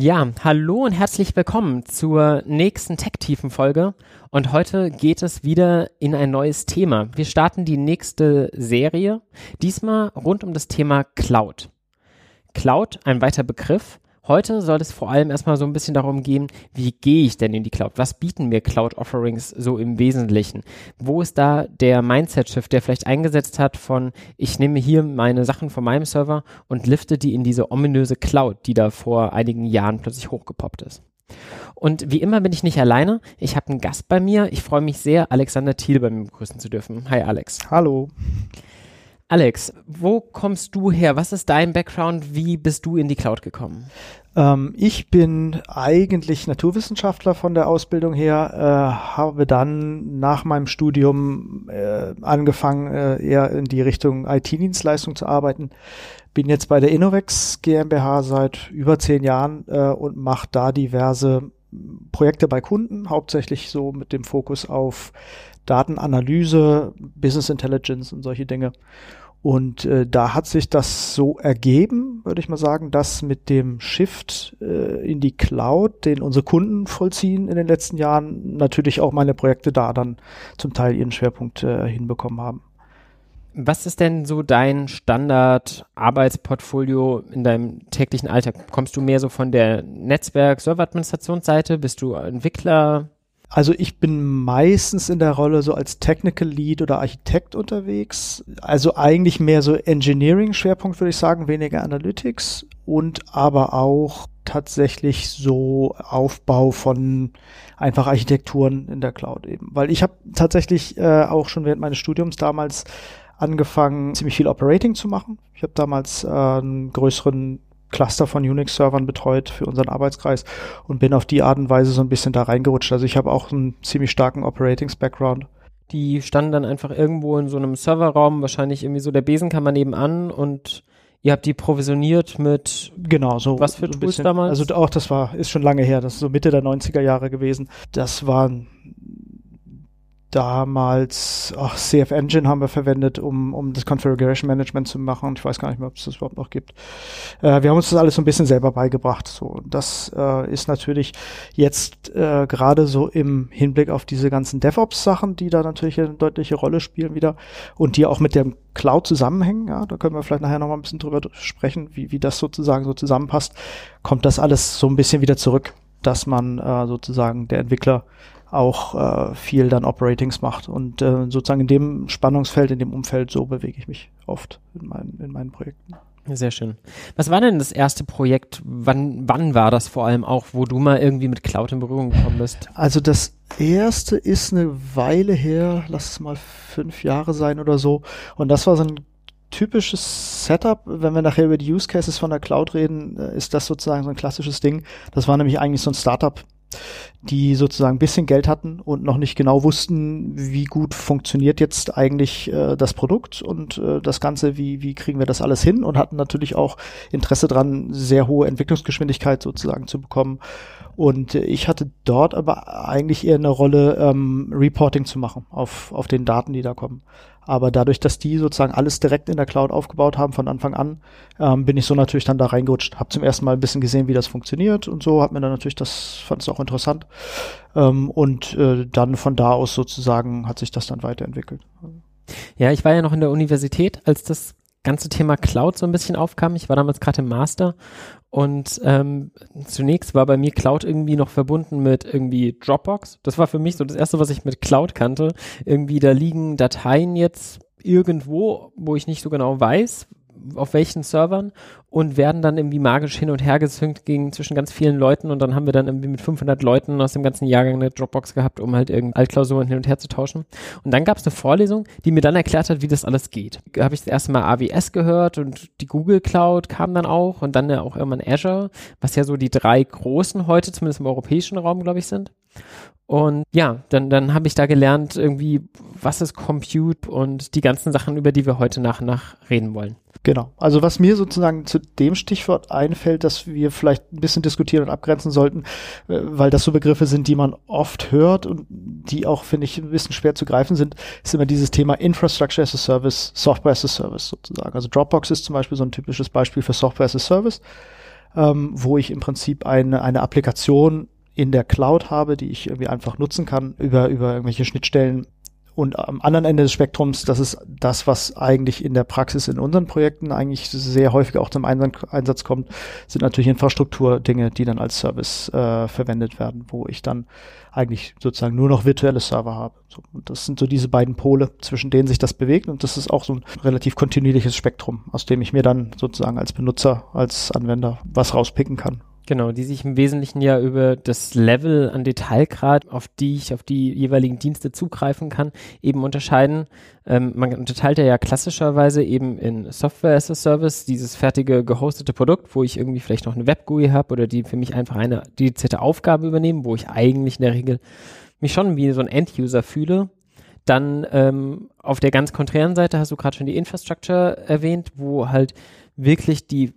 Ja, hallo und herzlich willkommen zur nächsten Tech-Tiefen-Folge. Und heute geht es wieder in ein neues Thema. Wir starten die nächste Serie, diesmal rund um das Thema Cloud. Cloud, ein weiter Begriff, Heute soll es vor allem erstmal so ein bisschen darum gehen, wie gehe ich denn in die Cloud? Was bieten mir Cloud-Offerings so im Wesentlichen? Wo ist da der Mindset-Shift, der vielleicht eingesetzt hat von, ich nehme hier meine Sachen von meinem Server und lifte die in diese ominöse Cloud, die da vor einigen Jahren plötzlich hochgepoppt ist? Und wie immer bin ich nicht alleine. Ich habe einen Gast bei mir. Ich freue mich sehr, Alexander Thiel bei mir begrüßen zu dürfen. Hi Alex. Hallo. Alex, wo kommst du her? Was ist dein Background? Wie bist du in die Cloud gekommen? Ähm, ich bin eigentlich Naturwissenschaftler von der Ausbildung her, äh, habe dann nach meinem Studium äh, angefangen, äh, eher in die Richtung IT-Dienstleistung zu arbeiten. Bin jetzt bei der Innovex GmbH seit über zehn Jahren äh, und mache da diverse Projekte bei Kunden, hauptsächlich so mit dem Fokus auf Datenanalyse, Business Intelligence und solche Dinge. Und äh, da hat sich das so ergeben, würde ich mal sagen, dass mit dem Shift äh, in die Cloud, den unsere Kunden vollziehen in den letzten Jahren, natürlich auch meine Projekte da dann zum Teil ihren Schwerpunkt äh, hinbekommen haben. Was ist denn so dein Standard-Arbeitsportfolio in deinem täglichen Alltag? Kommst du mehr so von der Netzwerk-Server-Administrationsseite? Bist du Entwickler? Also ich bin meistens in der Rolle so als Technical Lead oder Architekt unterwegs. Also eigentlich mehr so Engineering-Schwerpunkt würde ich sagen, weniger Analytics und aber auch tatsächlich so Aufbau von einfach Architekturen in der Cloud eben. Weil ich habe tatsächlich äh, auch schon während meines Studiums damals angefangen, ziemlich viel Operating zu machen. Ich habe damals äh, einen größeren Cluster von Unix-Servern betreut für unseren Arbeitskreis und bin auf die Art und Weise so ein bisschen da reingerutscht. Also ich habe auch einen ziemlich starken Operatings-Background. Die standen dann einfach irgendwo in so einem Serverraum, wahrscheinlich irgendwie so der Besenkammer nebenan und ihr habt die provisioniert mit genau so was für so Tools bisschen, damals? Also auch das war ist schon lange her, das ist so Mitte der 90er Jahre gewesen. Das waren damals, ach, CF Engine haben wir verwendet, um, um das Configuration Management zu machen. Ich weiß gar nicht mehr, ob es das überhaupt noch gibt. Äh, wir haben uns das alles so ein bisschen selber beigebracht. So, das äh, ist natürlich jetzt äh, gerade so im Hinblick auf diese ganzen DevOps-Sachen, die da natürlich eine deutliche Rolle spielen wieder und die auch mit dem Cloud zusammenhängen. Ja, da können wir vielleicht nachher noch mal ein bisschen drüber sprechen, wie, wie das sozusagen so zusammenpasst. Kommt das alles so ein bisschen wieder zurück, dass man äh, sozusagen der Entwickler auch äh, viel dann Operatings macht. Und äh, sozusagen in dem Spannungsfeld, in dem Umfeld, so bewege ich mich oft in meinen, in meinen Projekten. Sehr schön. Was war denn das erste Projekt? Wann, wann war das vor allem auch, wo du mal irgendwie mit Cloud in Berührung gekommen bist? Also das erste ist eine Weile her, lass es mal fünf Jahre sein oder so. Und das war so ein typisches Setup, wenn wir nachher über die Use Cases von der Cloud reden, äh, ist das sozusagen so ein klassisches Ding. Das war nämlich eigentlich so ein Startup, die sozusagen ein bisschen Geld hatten und noch nicht genau wussten, wie gut funktioniert jetzt eigentlich äh, das Produkt und äh, das Ganze, wie, wie kriegen wir das alles hin und hatten natürlich auch Interesse dran, sehr hohe Entwicklungsgeschwindigkeit sozusagen zu bekommen. Und ich hatte dort aber eigentlich eher eine Rolle, ähm, Reporting zu machen auf, auf den Daten, die da kommen. Aber dadurch, dass die sozusagen alles direkt in der Cloud aufgebaut haben von Anfang an, ähm, bin ich so natürlich dann da reingerutscht. Hab zum ersten Mal ein bisschen gesehen, wie das funktioniert und so. Hab mir dann natürlich das, fand es auch interessant. Ähm, und äh, dann von da aus sozusagen hat sich das dann weiterentwickelt. Ja, ich war ja noch in der Universität, als das ganze Thema Cloud so ein bisschen aufkam. Ich war damals gerade im Master und ähm, zunächst war bei mir Cloud irgendwie noch verbunden mit irgendwie Dropbox. Das war für mich so das erste, was ich mit Cloud kannte. Irgendwie da liegen Dateien jetzt irgendwo, wo ich nicht so genau weiß, auf welchen Servern und werden dann irgendwie magisch hin und her gesynkt gegen zwischen ganz vielen Leuten und dann haben wir dann irgendwie mit 500 Leuten aus dem ganzen Jahrgang eine Dropbox gehabt, um halt irgendwie Altklausuren hin und her zu tauschen. Und dann gab es eine Vorlesung, die mir dann erklärt hat, wie das alles geht. Da habe ich das erste Mal AWS gehört und die Google Cloud kam dann auch und dann ja auch irgendwann Azure, was ja so die drei großen heute, zumindest im europäischen Raum, glaube ich, sind. Und ja, dann, dann habe ich da gelernt, irgendwie, was ist Compute und die ganzen Sachen, über die wir heute nach und nach reden wollen. Genau. Also was mir sozusagen zu dem Stichwort einfällt, dass wir vielleicht ein bisschen diskutieren und abgrenzen sollten, äh, weil das so Begriffe sind, die man oft hört und die auch, finde ich, ein bisschen schwer zu greifen sind, ist immer dieses Thema Infrastructure as a Service, Software as a Service sozusagen. Also Dropbox ist zum Beispiel so ein typisches Beispiel für Software as a Service, ähm, wo ich im Prinzip eine, eine Applikation in der Cloud habe, die ich irgendwie einfach nutzen kann über, über irgendwelche Schnittstellen. Und am anderen Ende des Spektrums, das ist das, was eigentlich in der Praxis in unseren Projekten eigentlich sehr häufig auch zum Einsatz kommt, sind natürlich Infrastrukturdinge, die dann als Service äh, verwendet werden, wo ich dann eigentlich sozusagen nur noch virtuelle Server habe. So, das sind so diese beiden Pole, zwischen denen sich das bewegt. Und das ist auch so ein relativ kontinuierliches Spektrum, aus dem ich mir dann sozusagen als Benutzer, als Anwender was rauspicken kann. Genau, die sich im Wesentlichen ja über das Level an Detailgrad, auf die ich auf die jeweiligen Dienste zugreifen kann, eben unterscheiden. Ähm, man unterteilt ja klassischerweise eben in Software as a Service, dieses fertige gehostete Produkt, wo ich irgendwie vielleicht noch eine Web-GUI habe oder die für mich einfach eine dedizierte Aufgabe übernehmen, wo ich eigentlich in der Regel mich schon wie so ein End-User fühle. Dann ähm, auf der ganz konträren Seite hast du gerade schon die Infrastructure erwähnt, wo halt wirklich die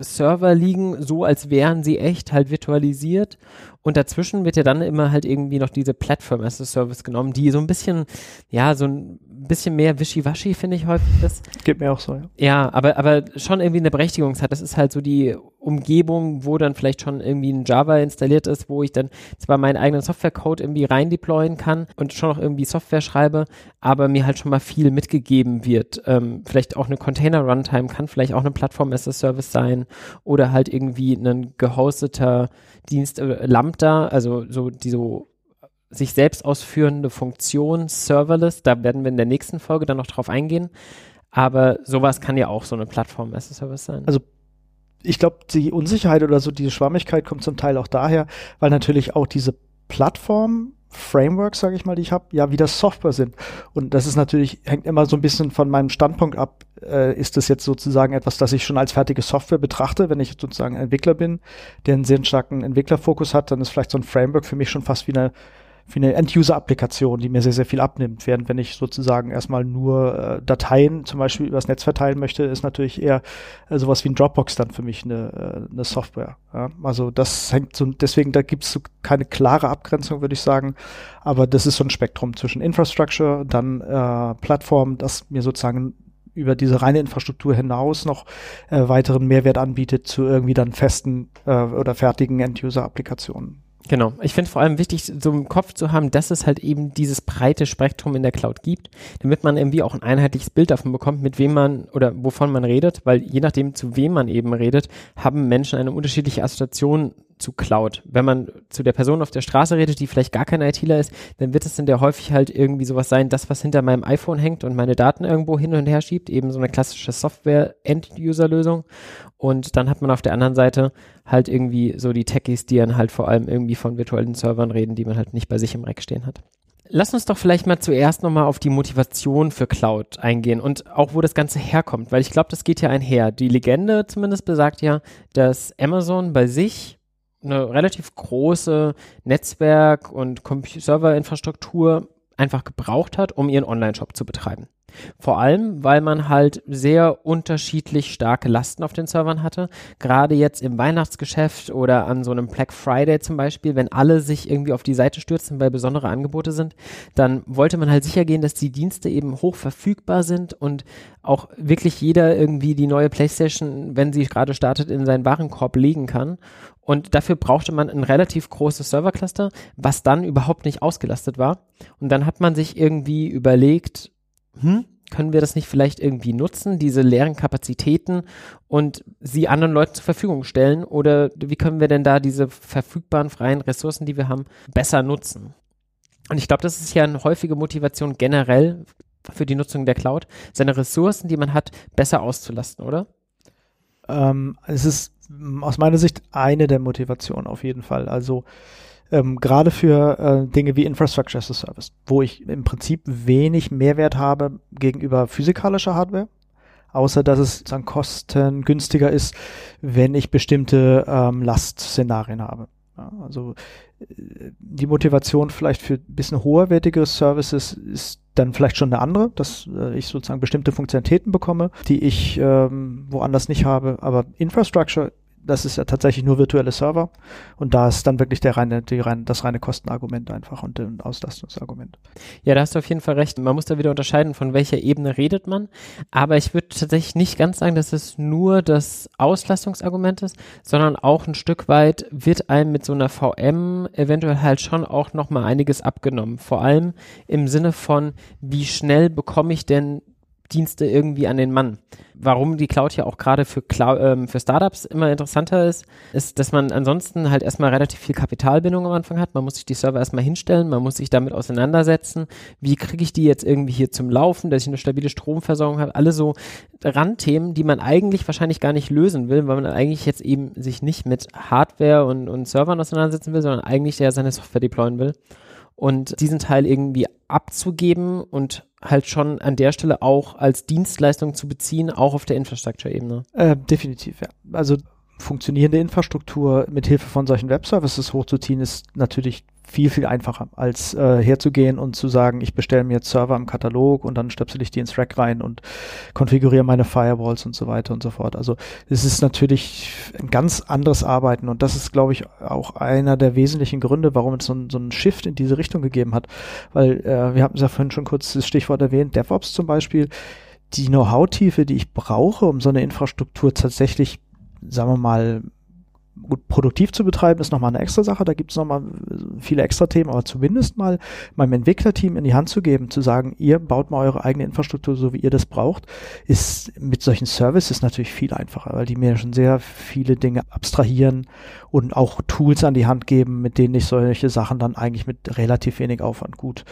Server liegen, so als wären sie echt halt virtualisiert. Und dazwischen wird ja dann immer halt irgendwie noch diese Platform as a Service genommen, die so ein bisschen, ja, so ein bisschen mehr wischiwaschi, finde ich häufig ist. Geht mir auch so, ja. Ja, aber, aber schon irgendwie eine Berechtigung hat. Das ist halt so die Umgebung, wo dann vielleicht schon irgendwie ein Java installiert ist, wo ich dann zwar meinen eigenen Softwarecode irgendwie rein deployen kann und schon noch irgendwie Software schreibe, aber mir halt schon mal viel mitgegeben wird. Ähm, vielleicht auch eine Container-Runtime kann vielleicht auch eine Plattform as a Service sein oder halt irgendwie ein gehosteter Dienst, äh, Lambda, also so die so sich selbst ausführende Funktion, serverless, da werden wir in der nächsten Folge dann noch drauf eingehen. Aber sowas kann ja auch so eine Plattform as a Service sein. Also ich glaube, die Unsicherheit oder so diese Schwammigkeit kommt zum Teil auch daher, weil natürlich auch diese Plattform Frameworks, sage ich mal, die ich habe, ja wieder Software sind. Und das ist natürlich, hängt immer so ein bisschen von meinem Standpunkt ab. Äh, ist das jetzt sozusagen etwas, das ich schon als fertige Software betrachte, wenn ich sozusagen Entwickler bin, der einen sehr starken Entwicklerfokus hat, dann ist vielleicht so ein Framework für mich schon fast wie eine für eine End-User-Applikation, die mir sehr, sehr viel abnimmt. Während wenn ich sozusagen erstmal nur äh, Dateien zum Beispiel übers Netz verteilen möchte, ist natürlich eher äh, sowas wie ein Dropbox dann für mich eine, äh, eine Software. Ja? Also das hängt so, deswegen, da gibt es so keine klare Abgrenzung, würde ich sagen. Aber das ist so ein Spektrum zwischen Infrastructure, dann äh, Plattform, das mir sozusagen über diese reine Infrastruktur hinaus noch äh, weiteren Mehrwert anbietet zu irgendwie dann festen äh, oder fertigen End-User-Applikationen. Genau. Ich finde vor allem wichtig, so im Kopf zu haben, dass es halt eben dieses breite Spektrum in der Cloud gibt, damit man irgendwie auch ein einheitliches Bild davon bekommt, mit wem man oder wovon man redet, weil je nachdem, zu wem man eben redet, haben Menschen eine unterschiedliche Assoziation zu Cloud. Wenn man zu der Person auf der Straße redet, die vielleicht gar kein ITler ist, dann wird es dann der häufig halt irgendwie sowas sein, das, was hinter meinem iPhone hängt und meine Daten irgendwo hin und her schiebt, eben so eine klassische Software-End-User-Lösung. Und dann hat man auf der anderen Seite halt irgendwie so die Techies, die dann halt vor allem irgendwie von virtuellen Servern reden, die man halt nicht bei sich im Rack stehen hat. Lass uns doch vielleicht mal zuerst nochmal auf die Motivation für Cloud eingehen und auch wo das Ganze herkommt, weil ich glaube, das geht ja einher. Die Legende zumindest besagt ja, dass Amazon bei sich eine relativ große Netzwerk- und Serverinfrastruktur einfach gebraucht hat, um ihren Online-Shop zu betreiben. Vor allem, weil man halt sehr unterschiedlich starke Lasten auf den Servern hatte. Gerade jetzt im Weihnachtsgeschäft oder an so einem Black Friday zum Beispiel, wenn alle sich irgendwie auf die Seite stürzen, weil besondere Angebote sind, dann wollte man halt sicher gehen, dass die Dienste eben hoch verfügbar sind und auch wirklich jeder irgendwie die neue PlayStation, wenn sie gerade startet, in seinen Warenkorb legen kann. Und dafür brauchte man ein relativ großes Servercluster, was dann überhaupt nicht ausgelastet war. Und dann hat man sich irgendwie überlegt, hm, können wir das nicht vielleicht irgendwie nutzen, diese leeren Kapazitäten und sie anderen Leuten zur Verfügung stellen? Oder wie können wir denn da diese verfügbaren freien Ressourcen, die wir haben, besser nutzen? Und ich glaube, das ist ja eine häufige Motivation generell für die Nutzung der Cloud, seine Ressourcen, die man hat, besser auszulasten, oder? Ähm, es ist aus meiner Sicht eine der Motivationen auf jeden Fall. Also ähm, gerade für äh, Dinge wie Infrastructure as a Service, wo ich im Prinzip wenig Mehrwert habe gegenüber physikalischer Hardware, außer dass es dann kostengünstiger ist, wenn ich bestimmte ähm, Lastszenarien habe. Ja, also äh, die Motivation vielleicht für ein bisschen hoherwertigere Services ist dann vielleicht schon eine andere, dass äh, ich sozusagen bestimmte Funktionalitäten bekomme, die ich ähm, woanders nicht habe. Aber Infrastructure das ist ja tatsächlich nur virtuelle Server und da ist dann wirklich der reine, die rein, das reine Kostenargument einfach und ein Auslastungsargument. Ja, da hast du auf jeden Fall recht. Man muss da wieder unterscheiden, von welcher Ebene redet man. Aber ich würde tatsächlich nicht ganz sagen, dass es nur das Auslastungsargument ist, sondern auch ein Stück weit wird einem mit so einer VM eventuell halt schon auch nochmal einiges abgenommen. Vor allem im Sinne von, wie schnell bekomme ich denn Dienste irgendwie an den Mann. Warum die Cloud ja auch gerade für, ähm, für Startups immer interessanter ist, ist, dass man ansonsten halt erstmal relativ viel Kapitalbindung am Anfang hat. Man muss sich die Server erstmal hinstellen, man muss sich damit auseinandersetzen. Wie kriege ich die jetzt irgendwie hier zum Laufen, dass ich eine stabile Stromversorgung habe? Alle so Randthemen, die man eigentlich wahrscheinlich gar nicht lösen will, weil man eigentlich jetzt eben sich nicht mit Hardware und, und Servern auseinandersetzen will, sondern eigentlich ja seine Software deployen will und diesen Teil irgendwie abzugeben und halt schon an der Stelle auch als Dienstleistung zu beziehen, auch auf der Infrastructure-Ebene. Äh, definitiv, ja. Also funktionierende Infrastruktur mit Hilfe von solchen Web-Services hochzuziehen, ist natürlich viel, viel einfacher, als äh, herzugehen und zu sagen, ich bestelle mir jetzt Server im Katalog und dann stöpsel ich die ins Rack rein und konfiguriere meine Firewalls und so weiter und so fort. Also es ist natürlich ein ganz anderes Arbeiten und das ist, glaube ich, auch einer der wesentlichen Gründe, warum es so, ein, so einen Shift in diese Richtung gegeben hat. Weil äh, wir haben es ja vorhin schon kurz das Stichwort erwähnt, DevOps zum Beispiel, die Know-how-Tiefe, die ich brauche, um so eine Infrastruktur tatsächlich, sagen wir mal, gut, produktiv zu betreiben, ist nochmal eine extra Sache. Da gibt es nochmal viele extra Themen, aber zumindest mal meinem Entwicklerteam in die Hand zu geben, zu sagen, ihr baut mal eure eigene Infrastruktur so, wie ihr das braucht, ist mit solchen Services natürlich viel einfacher, weil die mir schon sehr viele Dinge abstrahieren und auch Tools an die Hand geben, mit denen ich solche Sachen dann eigentlich mit relativ wenig Aufwand gut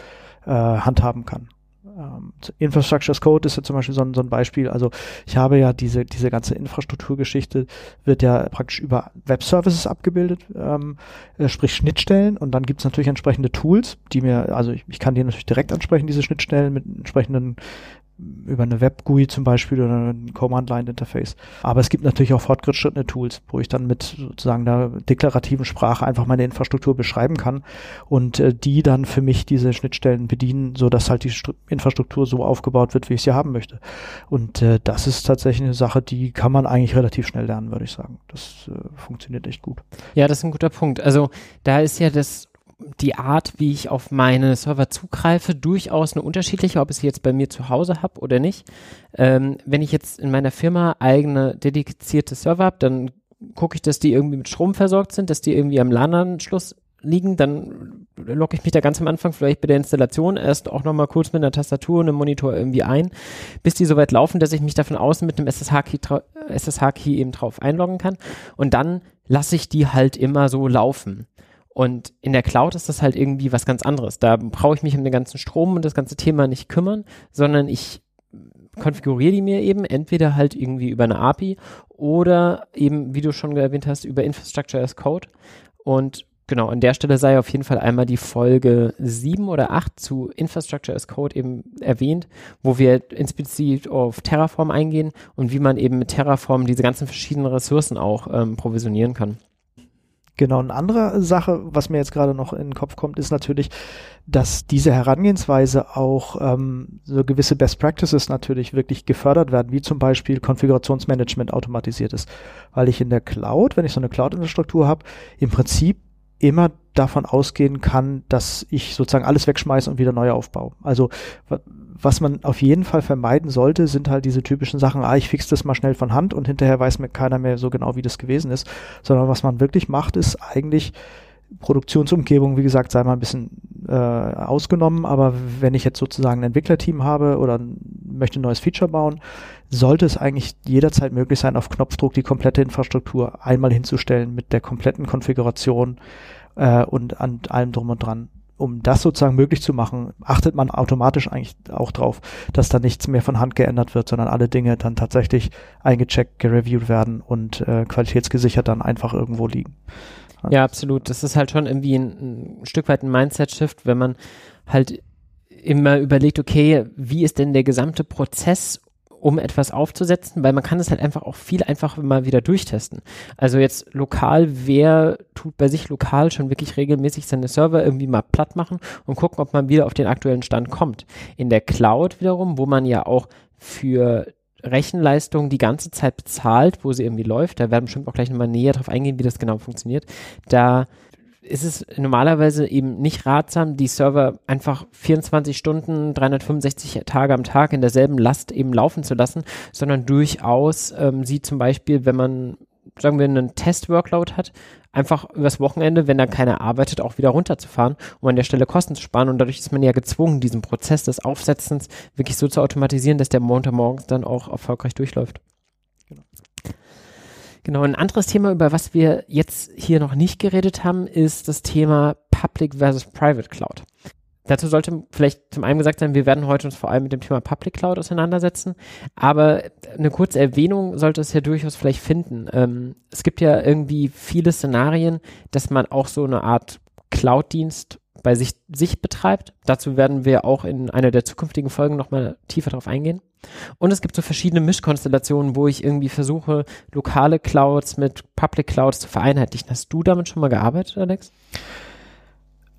äh, handhaben kann ähm, Infrastructure as Code ist ja zum Beispiel so ein, so ein Beispiel. Also ich habe ja diese, diese ganze Infrastrukturgeschichte wird ja praktisch über Web-Services abgebildet, ähm, äh, sprich Schnittstellen und dann gibt es natürlich entsprechende Tools, die mir, also ich, ich kann die natürlich direkt ansprechen, diese Schnittstellen mit entsprechenden über eine Web-GUI zum Beispiel oder ein Command-Line-Interface. Aber es gibt natürlich auch fortgeschrittene Tools, wo ich dann mit sozusagen der deklarativen Sprache einfach meine Infrastruktur beschreiben kann und äh, die dann für mich diese Schnittstellen bedienen, so dass halt die Stru Infrastruktur so aufgebaut wird, wie ich sie haben möchte. Und äh, das ist tatsächlich eine Sache, die kann man eigentlich relativ schnell lernen, würde ich sagen. Das äh, funktioniert echt gut. Ja, das ist ein guter Punkt. Also da ist ja das die Art, wie ich auf meine Server zugreife, durchaus eine unterschiedliche, ob ich sie jetzt bei mir zu Hause habe oder nicht. Ähm, wenn ich jetzt in meiner Firma eigene dedizierte Server habe, dann gucke ich, dass die irgendwie mit Strom versorgt sind, dass die irgendwie am LAN-Anschluss liegen, dann logge ich mich da ganz am Anfang vielleicht bei der Installation erst auch nochmal kurz mit einer Tastatur und einem Monitor irgendwie ein, bis die soweit laufen, dass ich mich da von außen mit einem SSH-Key SSH eben drauf einloggen kann und dann lasse ich die halt immer so laufen. Und in der Cloud ist das halt irgendwie was ganz anderes. Da brauche ich mich um den ganzen Strom und das ganze Thema nicht kümmern, sondern ich konfiguriere die mir eben entweder halt irgendwie über eine API oder eben, wie du schon erwähnt hast, über Infrastructure as Code. Und genau, an der Stelle sei auf jeden Fall einmal die Folge 7 oder 8 zu Infrastructure as Code eben erwähnt, wo wir insbezit auf Terraform eingehen und wie man eben mit Terraform diese ganzen verschiedenen Ressourcen auch ähm, provisionieren kann. Genau, eine andere Sache, was mir jetzt gerade noch in den Kopf kommt, ist natürlich, dass diese Herangehensweise auch ähm, so gewisse Best Practices natürlich wirklich gefördert werden, wie zum Beispiel Konfigurationsmanagement automatisiert ist. Weil ich in der Cloud, wenn ich so eine Cloud-Infrastruktur habe, im Prinzip immer davon ausgehen kann, dass ich sozusagen alles wegschmeiße und wieder neu aufbaue. Also was man auf jeden Fall vermeiden sollte, sind halt diese typischen Sachen, ah, ich fix das mal schnell von Hand und hinterher weiß mir keiner mehr so genau, wie das gewesen ist, sondern was man wirklich macht, ist eigentlich Produktionsumgebung, wie gesagt, sei mal ein bisschen äh, ausgenommen, aber wenn ich jetzt sozusagen ein Entwicklerteam habe oder möchte ein neues Feature bauen, sollte es eigentlich jederzeit möglich sein, auf Knopfdruck die komplette Infrastruktur einmal hinzustellen mit der kompletten Konfiguration äh, und an allem drum und dran um das sozusagen möglich zu machen, achtet man automatisch eigentlich auch drauf, dass da nichts mehr von Hand geändert wird, sondern alle Dinge dann tatsächlich eingecheckt, gereviewt werden und äh, qualitätsgesichert dann einfach irgendwo liegen. Ja, absolut. Das ist halt schon irgendwie ein, ein Stück weit ein Mindset-Shift, wenn man halt immer überlegt, okay, wie ist denn der gesamte Prozess um etwas aufzusetzen, weil man kann es halt einfach auch viel einfacher mal wieder durchtesten. Also jetzt lokal, wer tut bei sich lokal schon wirklich regelmäßig seine Server irgendwie mal platt machen und gucken, ob man wieder auf den aktuellen Stand kommt. In der Cloud wiederum, wo man ja auch für Rechenleistung die ganze Zeit bezahlt, wo sie irgendwie läuft, da werden bestimmt auch gleich nochmal näher drauf eingehen, wie das genau funktioniert, da ist es normalerweise eben nicht ratsam, die Server einfach 24 Stunden, 365 Tage am Tag in derselben Last eben laufen zu lassen, sondern durchaus ähm, sie zum Beispiel, wenn man, sagen wir, einen Test-Workload hat, einfach übers Wochenende, wenn dann keiner arbeitet, auch wieder runterzufahren, um an der Stelle Kosten zu sparen. Und dadurch ist man ja gezwungen, diesen Prozess des Aufsetzens wirklich so zu automatisieren, dass der Montagmorgens dann auch erfolgreich durchläuft. Genau, ein anderes Thema, über was wir jetzt hier noch nicht geredet haben, ist das Thema Public versus Private Cloud. Dazu sollte vielleicht zum einen gesagt sein, wir werden heute uns vor allem mit dem Thema Public Cloud auseinandersetzen, aber eine kurze Erwähnung sollte es ja durchaus vielleicht finden. Ähm, es gibt ja irgendwie viele Szenarien, dass man auch so eine Art Cloud-Dienst bei sich, sich betreibt. Dazu werden wir auch in einer der zukünftigen Folgen nochmal tiefer drauf eingehen. Und es gibt so verschiedene Mischkonstellationen, wo ich irgendwie versuche, lokale Clouds mit Public Clouds zu vereinheitlichen. Hast du damit schon mal gearbeitet, Alex?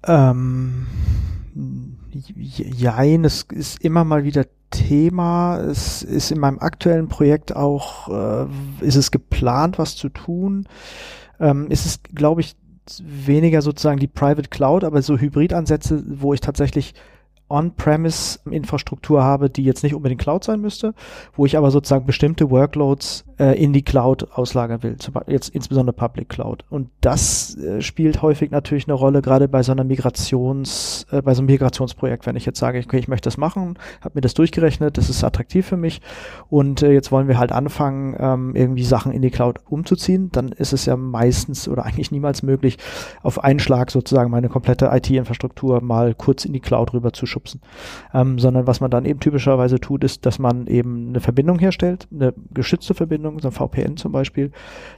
Ähm, jein, es ist immer mal wieder Thema. Es ist in meinem aktuellen Projekt auch, äh, ist es geplant, was zu tun. Ähm, ist es, glaube ich, weniger sozusagen die Private Cloud, aber so Hybridansätze, wo ich tatsächlich On-Premise-Infrastruktur habe, die jetzt nicht unbedingt Cloud sein müsste, wo ich aber sozusagen bestimmte Workloads äh, in die Cloud auslagern will, zum, jetzt insbesondere Public Cloud. Und das äh, spielt häufig natürlich eine Rolle, gerade bei so einer Migrations, äh, bei so einem Migrationsprojekt, wenn ich jetzt sage, okay, ich möchte das machen, habe mir das durchgerechnet, das ist attraktiv für mich und äh, jetzt wollen wir halt anfangen, ähm, irgendwie Sachen in die Cloud umzuziehen, dann ist es ja meistens oder eigentlich niemals möglich, auf einen Schlag sozusagen meine komplette IT-Infrastruktur mal kurz in die Cloud rüber zu schubsen. Ähm, sondern was man dann eben typischerweise tut, ist, dass man eben eine Verbindung herstellt, eine geschützte Verbindung, so ein VPN zum Beispiel,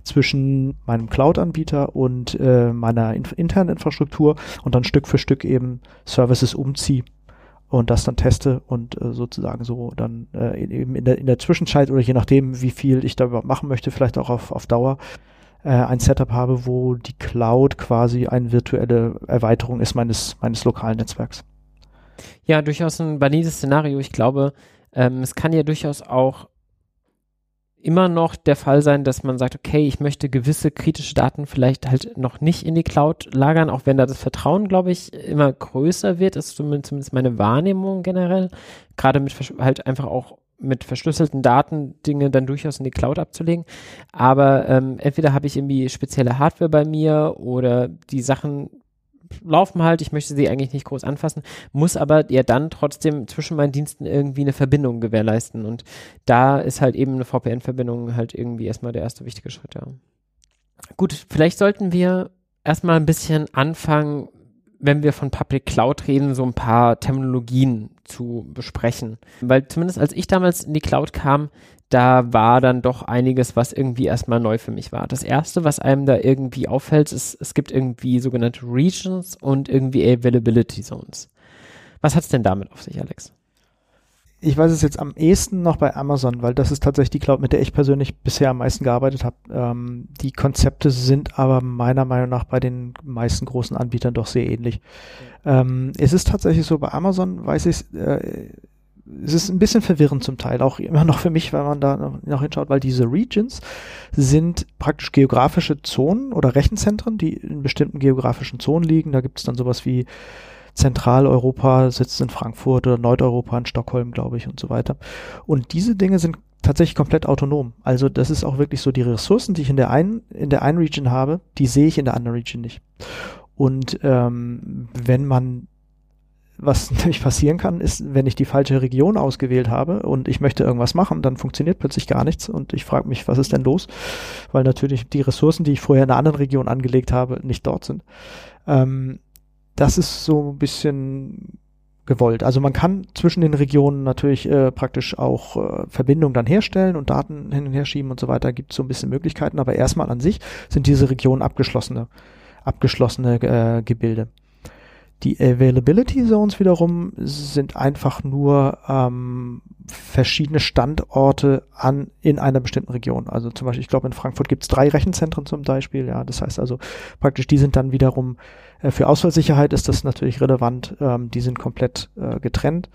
zwischen meinem Cloud-Anbieter und äh, meiner in internen Infrastruktur und dann Stück für Stück eben Services umziehe und das dann teste und äh, sozusagen so dann äh, eben in der, in der Zwischenzeit oder je nachdem, wie viel ich da überhaupt machen möchte, vielleicht auch auf, auf Dauer, äh, ein Setup habe, wo die Cloud quasi eine virtuelle Erweiterung ist meines, meines lokalen Netzwerks. Ja, durchaus ein valides Szenario. Ich glaube, ähm, es kann ja durchaus auch immer noch der Fall sein, dass man sagt, okay, ich möchte gewisse kritische Daten vielleicht halt noch nicht in die Cloud lagern, auch wenn da das Vertrauen, glaube ich, immer größer wird, ist zumindest meine Wahrnehmung generell, gerade mit halt einfach auch mit verschlüsselten Daten Dinge dann durchaus in die Cloud abzulegen. Aber ähm, entweder habe ich irgendwie spezielle Hardware bei mir oder die Sachen laufen halt, ich möchte sie eigentlich nicht groß anfassen, muss aber ja dann trotzdem zwischen meinen Diensten irgendwie eine Verbindung gewährleisten. Und da ist halt eben eine VPN-Verbindung halt irgendwie erstmal der erste wichtige Schritt, ja. Gut, vielleicht sollten wir erstmal ein bisschen anfangen, wenn wir von Public Cloud reden, so ein paar Terminologien zu besprechen. Weil zumindest als ich damals in die Cloud kam, da war dann doch einiges, was irgendwie erstmal neu für mich war. Das erste, was einem da irgendwie auffällt, ist, es gibt irgendwie sogenannte Regions und irgendwie Availability Zones. Was hat es denn damit auf sich, Alex? Ich weiß es jetzt am ehesten noch bei Amazon, weil das ist tatsächlich die Cloud, mit der ich persönlich bisher am meisten gearbeitet habe. Ähm, die Konzepte sind aber meiner Meinung nach bei den meisten großen Anbietern doch sehr ähnlich. Ja. Ähm, es ist tatsächlich so, bei Amazon weiß ich, äh, es ist ein bisschen verwirrend zum Teil, auch immer noch für mich, wenn man da noch, noch hinschaut, weil diese Regions sind praktisch geografische Zonen oder Rechenzentren, die in bestimmten geografischen Zonen liegen. Da gibt es dann sowas wie Zentraleuropa sitzt in Frankfurt oder Nordeuropa in Stockholm, glaube ich, und so weiter. Und diese Dinge sind tatsächlich komplett autonom. Also das ist auch wirklich so, die Ressourcen, die ich in der einen, in der einen Region habe, die sehe ich in der anderen Region nicht. Und ähm, wenn man was natürlich passieren kann, ist, wenn ich die falsche Region ausgewählt habe und ich möchte irgendwas machen, dann funktioniert plötzlich gar nichts und ich frage mich, was ist denn los? Weil natürlich die Ressourcen, die ich vorher in einer anderen Region angelegt habe, nicht dort sind. Ähm, das ist so ein bisschen gewollt. Also man kann zwischen den Regionen natürlich äh, praktisch auch äh, Verbindungen dann herstellen und Daten hin und her schieben und so weiter. Gibt so ein bisschen Möglichkeiten, aber erstmal an sich sind diese Regionen abgeschlossene, abgeschlossene äh, Gebilde. Die Availability Zones wiederum sind einfach nur ähm, verschiedene Standorte an in einer bestimmten Region. Also zum Beispiel, ich glaube, in Frankfurt gibt es drei Rechenzentren zum Beispiel. Ja, das heißt also praktisch, die sind dann wiederum äh, für Ausfallsicherheit ist das natürlich relevant. Ähm, die sind komplett äh, getrennt.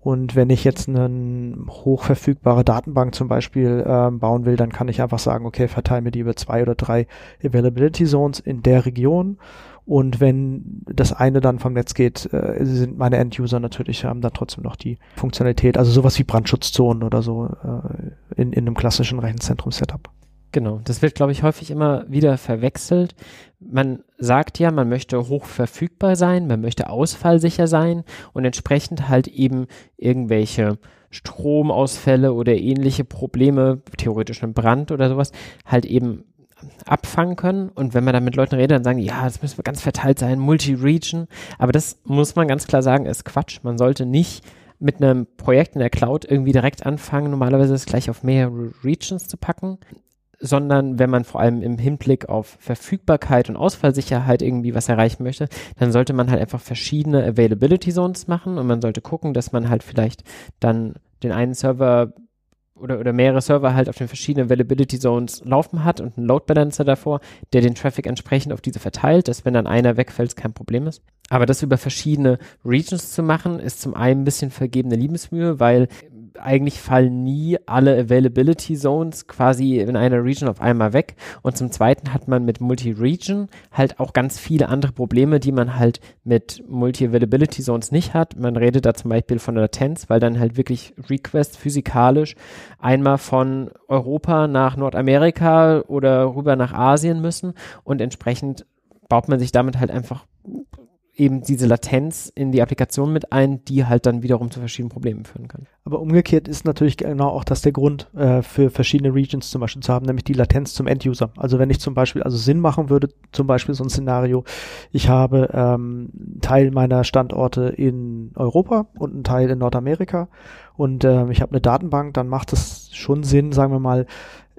Und wenn ich jetzt eine hochverfügbare Datenbank zum Beispiel ähm, bauen will, dann kann ich einfach sagen, okay, verteile mir die über zwei oder drei Availability Zones in der Region und wenn das eine dann vom Netz geht, äh, sind meine End-User natürlich, haben dann trotzdem noch die Funktionalität, also sowas wie Brandschutzzonen oder so äh, in, in einem klassischen Rechenzentrum-Setup. Genau, das wird, glaube ich, häufig immer wieder verwechselt. Man sagt ja, man möchte hoch verfügbar sein, man möchte ausfallsicher sein und entsprechend halt eben irgendwelche Stromausfälle oder ähnliche Probleme, theoretisch ein Brand oder sowas, halt eben abfangen können. Und wenn man dann mit Leuten redet, dann sagen die, ja, das müssen wir ganz verteilt sein, Multi-Region. Aber das muss man ganz klar sagen, ist Quatsch. Man sollte nicht mit einem Projekt in der Cloud irgendwie direkt anfangen, normalerweise es gleich auf mehrere Regions zu packen, sondern wenn man vor allem im Hinblick auf Verfügbarkeit und Ausfallsicherheit irgendwie was erreichen möchte, dann sollte man halt einfach verschiedene Availability Zones machen und man sollte gucken, dass man halt vielleicht dann den einen Server oder, oder mehrere Server halt auf den verschiedenen Availability Zones laufen hat und einen Load Balancer davor, der den Traffic entsprechend auf diese verteilt, dass wenn dann einer wegfällt, kein Problem ist. Aber das über verschiedene Regions zu machen, ist zum einen ein bisschen vergebene Liebesmühe, weil eigentlich fallen nie alle Availability Zones quasi in einer Region auf einmal weg. Und zum Zweiten hat man mit Multi-Region halt auch ganz viele andere Probleme, die man halt mit Multi-Availability Zones nicht hat. Man redet da zum Beispiel von Latenz, weil dann halt wirklich Requests physikalisch einmal von Europa nach Nordamerika oder rüber nach Asien müssen und entsprechend baut man sich damit halt einfach eben diese Latenz in die Applikation mit ein, die halt dann wiederum zu verschiedenen Problemen führen kann. Aber umgekehrt ist natürlich genau auch das der Grund äh, für verschiedene Regions zum Beispiel zu haben, nämlich die Latenz zum End-User. Also wenn ich zum Beispiel, also Sinn machen würde, zum Beispiel so ein Szenario, ich habe ähm, Teil meiner Standorte in Europa und einen Teil in Nordamerika und äh, ich habe eine Datenbank, dann macht es schon Sinn, sagen wir mal,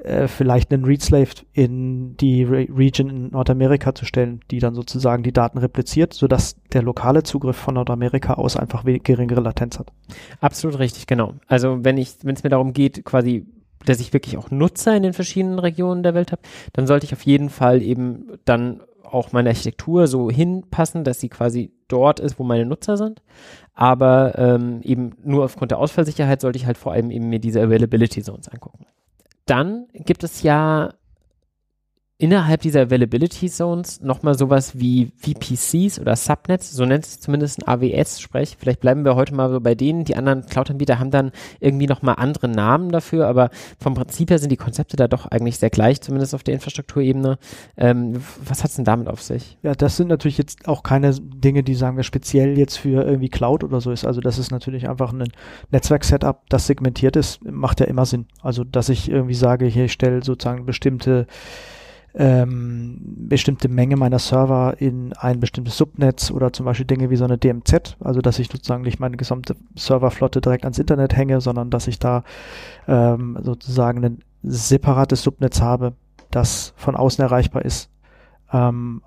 äh, vielleicht einen Read-Slave in die Re Region in Nordamerika zu stellen, die dann sozusagen die Daten repliziert, sodass der lokale Zugriff von Nordamerika aus einfach geringere Latenz hat. Absolut richtig, genau. Also wenn ich, wenn es mir darum geht, quasi dass ich wirklich auch Nutzer in den verschiedenen Regionen der Welt habe, dann sollte ich auf jeden Fall eben dann auch meine Architektur so hinpassen, dass sie quasi dort ist, wo meine Nutzer sind. Aber ähm, eben nur aufgrund der Ausfallsicherheit sollte ich halt vor allem eben mir diese Availability Zones angucken. Dann gibt es ja innerhalb dieser Availability Zones nochmal sowas wie VPCs oder Subnets, so nennt es zumindest ein AWS-Sprech. Vielleicht bleiben wir heute mal so bei denen. Die anderen Cloud-Anbieter haben dann irgendwie nochmal andere Namen dafür, aber vom Prinzip her sind die Konzepte da doch eigentlich sehr gleich, zumindest auf der Infrastrukturebene. Ähm, was hat es denn damit auf sich? Ja, das sind natürlich jetzt auch keine Dinge, die sagen wir speziell jetzt für irgendwie Cloud oder so ist. Also das ist natürlich einfach ein Netzwerk-Setup, das segmentiert ist, macht ja immer Sinn. Also dass ich irgendwie sage, hier stelle sozusagen bestimmte ähm, bestimmte Menge meiner Server in ein bestimmtes Subnetz oder zum Beispiel Dinge wie so eine DMZ, also dass ich sozusagen nicht meine gesamte Serverflotte direkt ans Internet hänge, sondern dass ich da ähm, sozusagen ein separates Subnetz habe, das von außen erreichbar ist. Ähm,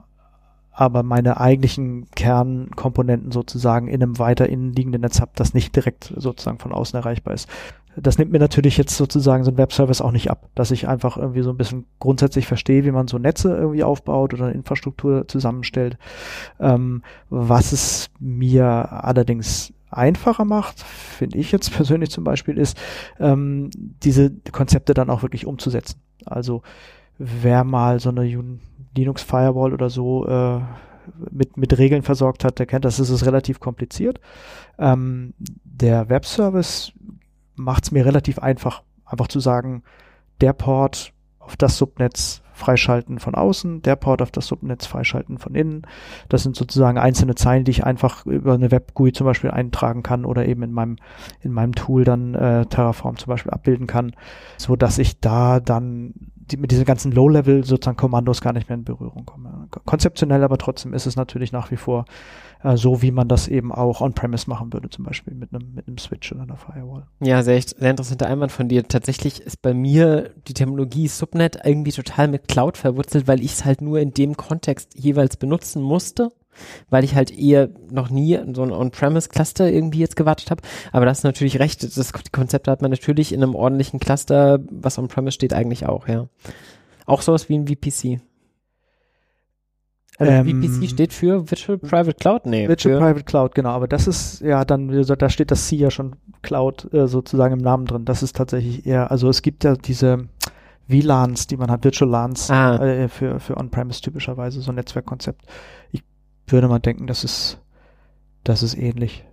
aber meine eigentlichen Kernkomponenten sozusagen in einem weiter innen liegenden Netz habe, das nicht direkt sozusagen von außen erreichbar ist das nimmt mir natürlich jetzt sozusagen so ein Webservice auch nicht ab, dass ich einfach irgendwie so ein bisschen grundsätzlich verstehe, wie man so Netze irgendwie aufbaut oder Infrastruktur zusammenstellt. Ähm, was es mir allerdings einfacher macht, finde ich jetzt persönlich zum Beispiel, ist, ähm, diese Konzepte dann auch wirklich umzusetzen. Also wer mal so eine Linux Firewall oder so äh, mit, mit Regeln versorgt hat, der kennt das, ist es relativ kompliziert. Ähm, der Webservice macht es mir relativ einfach, einfach zu sagen, der Port auf das Subnetz freischalten von außen, der Port auf das Subnetz freischalten von innen. Das sind sozusagen einzelne Zeilen, die ich einfach über eine Web-GUI zum Beispiel eintragen kann oder eben in meinem, in meinem Tool dann äh, Terraform zum Beispiel abbilden kann, so dass ich da dann die, mit diesen ganzen Low-Level sozusagen Kommandos gar nicht mehr in Berührung komme. Konzeptionell aber trotzdem ist es natürlich nach wie vor äh, so, wie man das eben auch on-premise machen würde, zum Beispiel mit einem, mit einem Switch oder einer Firewall. Ja, sehr, sehr interessanter Einwand von dir. Tatsächlich ist bei mir die Terminologie Subnet irgendwie total mit Cloud verwurzelt, weil ich es halt nur in dem Kontext jeweils benutzen musste weil ich halt eher noch nie so ein On-Premise-Cluster irgendwie jetzt gewartet habe. Aber das ist natürlich recht, das Konzept hat man natürlich in einem ordentlichen Cluster, was On-Premise steht, eigentlich auch, ja. Auch sowas wie ein VPC. Also ähm, VPC steht für Virtual Private Cloud? Nee. Virtual Private Cloud, genau. Aber das ist ja dann, da steht das C ja schon Cloud äh, sozusagen im Namen drin. Das ist tatsächlich eher, also es gibt ja diese VLANs, die man hat, Virtual LANs ah. äh, für, für On-Premise typischerweise, so ein Netzwerkkonzept. Ich würde mal denken, das ist, das ist ähnlich.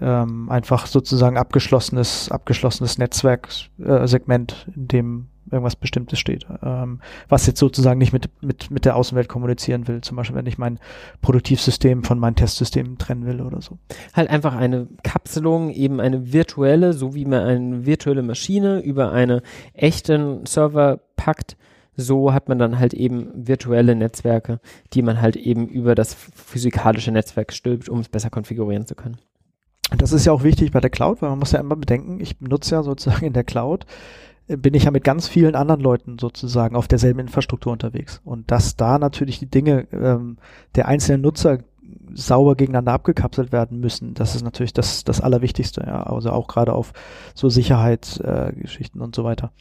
Ähm, einfach sozusagen abgeschlossenes, abgeschlossenes Netzwerksegment, äh, in dem irgendwas Bestimmtes steht, ähm, was jetzt sozusagen nicht mit, mit, mit der Außenwelt kommunizieren will. Zum Beispiel, wenn ich mein Produktivsystem von meinem Testsystem trennen will oder so. Halt einfach eine Kapselung, eben eine virtuelle, so wie man eine virtuelle Maschine über einen echten Server packt, so hat man dann halt eben virtuelle Netzwerke, die man halt eben über das physikalische Netzwerk stülpt, um es besser konfigurieren zu können. Das ist ja auch wichtig bei der Cloud, weil man muss ja immer bedenken, ich benutze ja sozusagen in der Cloud bin ich ja mit ganz vielen anderen Leuten sozusagen auf derselben Infrastruktur unterwegs. Und dass da natürlich die Dinge ähm, der einzelnen Nutzer sauber gegeneinander abgekapselt werden müssen, das ist natürlich das, das Allerwichtigste, ja. Also auch gerade auf so Sicherheitsgeschichten äh, und so weiter.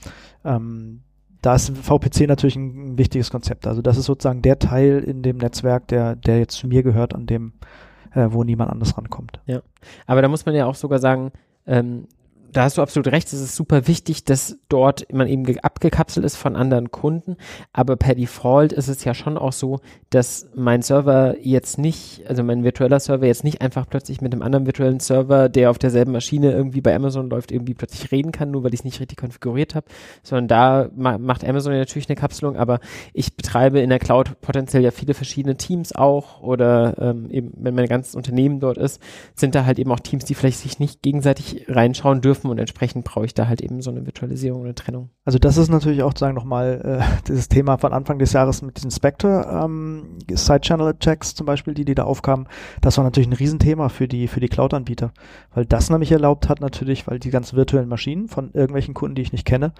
Ähm, da ist VPC natürlich ein, ein, wichtiges Konzept. Also das ist sozusagen der Teil in dem Netzwerk, der, der jetzt zu mir gehört, an dem, äh, wo niemand anders rankommt. Ja, aber da muss man ja auch sogar sagen, ähm, da hast du absolut recht, es ist super wichtig, dass dort man eben abgekapselt ist von anderen Kunden, aber per Default ist es ja schon auch so, dass mein Server jetzt nicht, also mein virtueller Server jetzt nicht einfach plötzlich mit einem anderen virtuellen Server, der auf derselben Maschine irgendwie bei Amazon läuft, irgendwie plötzlich reden kann, nur weil ich es nicht richtig konfiguriert habe, sondern da ma macht Amazon ja natürlich eine Kapselung, aber ich betreibe in der Cloud potenziell ja viele verschiedene Teams auch. Oder ähm, eben, wenn mein ganzes Unternehmen dort ist, sind da halt eben auch Teams, die vielleicht sich nicht gegenseitig reinschauen dürfen und entsprechend brauche ich da halt eben so eine Virtualisierung, eine Trennung. Also das ist natürlich auch sagen nochmal äh, dieses Thema von Anfang des Jahres mit diesen Spectre ähm, Side-Channel Attacks zum Beispiel, die die da aufkamen. Das war natürlich ein Riesenthema für die für die Cloud-Anbieter, weil das nämlich erlaubt hat natürlich, weil die ganzen virtuellen Maschinen von irgendwelchen Kunden, die ich nicht kenne,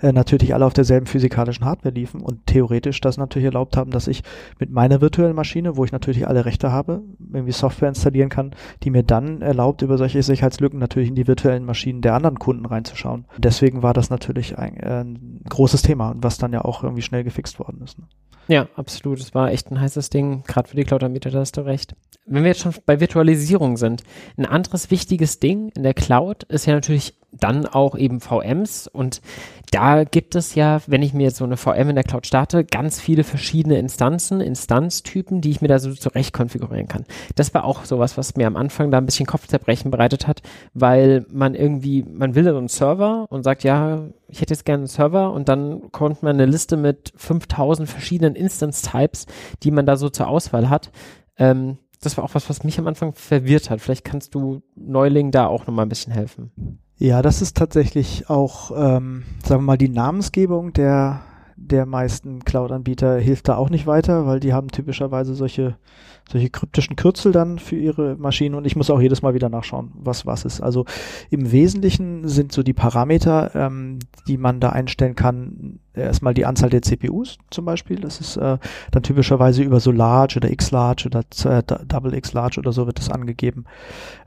äh, natürlich alle auf derselben physikalischen Hardware liefen und theoretisch das natürlich erlaubt haben, dass ich mit meiner virtuellen Maschine, wo ich natürlich alle Rechte habe, irgendwie Software installieren kann, die mir dann erlaubt, über solche Sicherheitslücken natürlich in die virtuellen Maschinen der der anderen Kunden reinzuschauen. Deswegen war das natürlich ein, äh, ein großes Thema, was dann ja auch irgendwie schnell gefixt worden ist. Ne? Ja, absolut. Es war echt ein heißes Ding, gerade für die Cloud-Anbieter, da hast du recht. Wenn wir jetzt schon bei Virtualisierung sind, ein anderes wichtiges Ding in der Cloud ist ja natürlich dann auch eben VMs und da gibt es ja, wenn ich mir jetzt so eine VM in der Cloud starte, ganz viele verschiedene Instanzen, Instanztypen, die ich mir da so zurecht konfigurieren kann. Das war auch sowas, was mir am Anfang da ein bisschen Kopfzerbrechen bereitet hat, weil man irgendwie, man will so einen Server und sagt, ja, ich hätte jetzt gerne einen Server und dann kommt man eine Liste mit 5000 verschiedenen Instance-Types, die man da so zur Auswahl hat. Ähm, das war auch was, was mich am Anfang verwirrt hat. Vielleicht kannst du Neuling da auch nochmal ein bisschen helfen. Ja, das ist tatsächlich auch, ähm, sagen wir mal, die Namensgebung der, der meisten Cloud-Anbieter hilft da auch nicht weiter, weil die haben typischerweise solche solche kryptischen Kürzel dann für ihre Maschinen und ich muss auch jedes Mal wieder nachschauen, was was ist. Also im Wesentlichen sind so die Parameter, ähm, die man da einstellen kann, erstmal die Anzahl der CPUs zum Beispiel. Das ist äh, dann typischerweise über so Large oder X-Large oder äh, Double X-Large oder so wird das angegeben.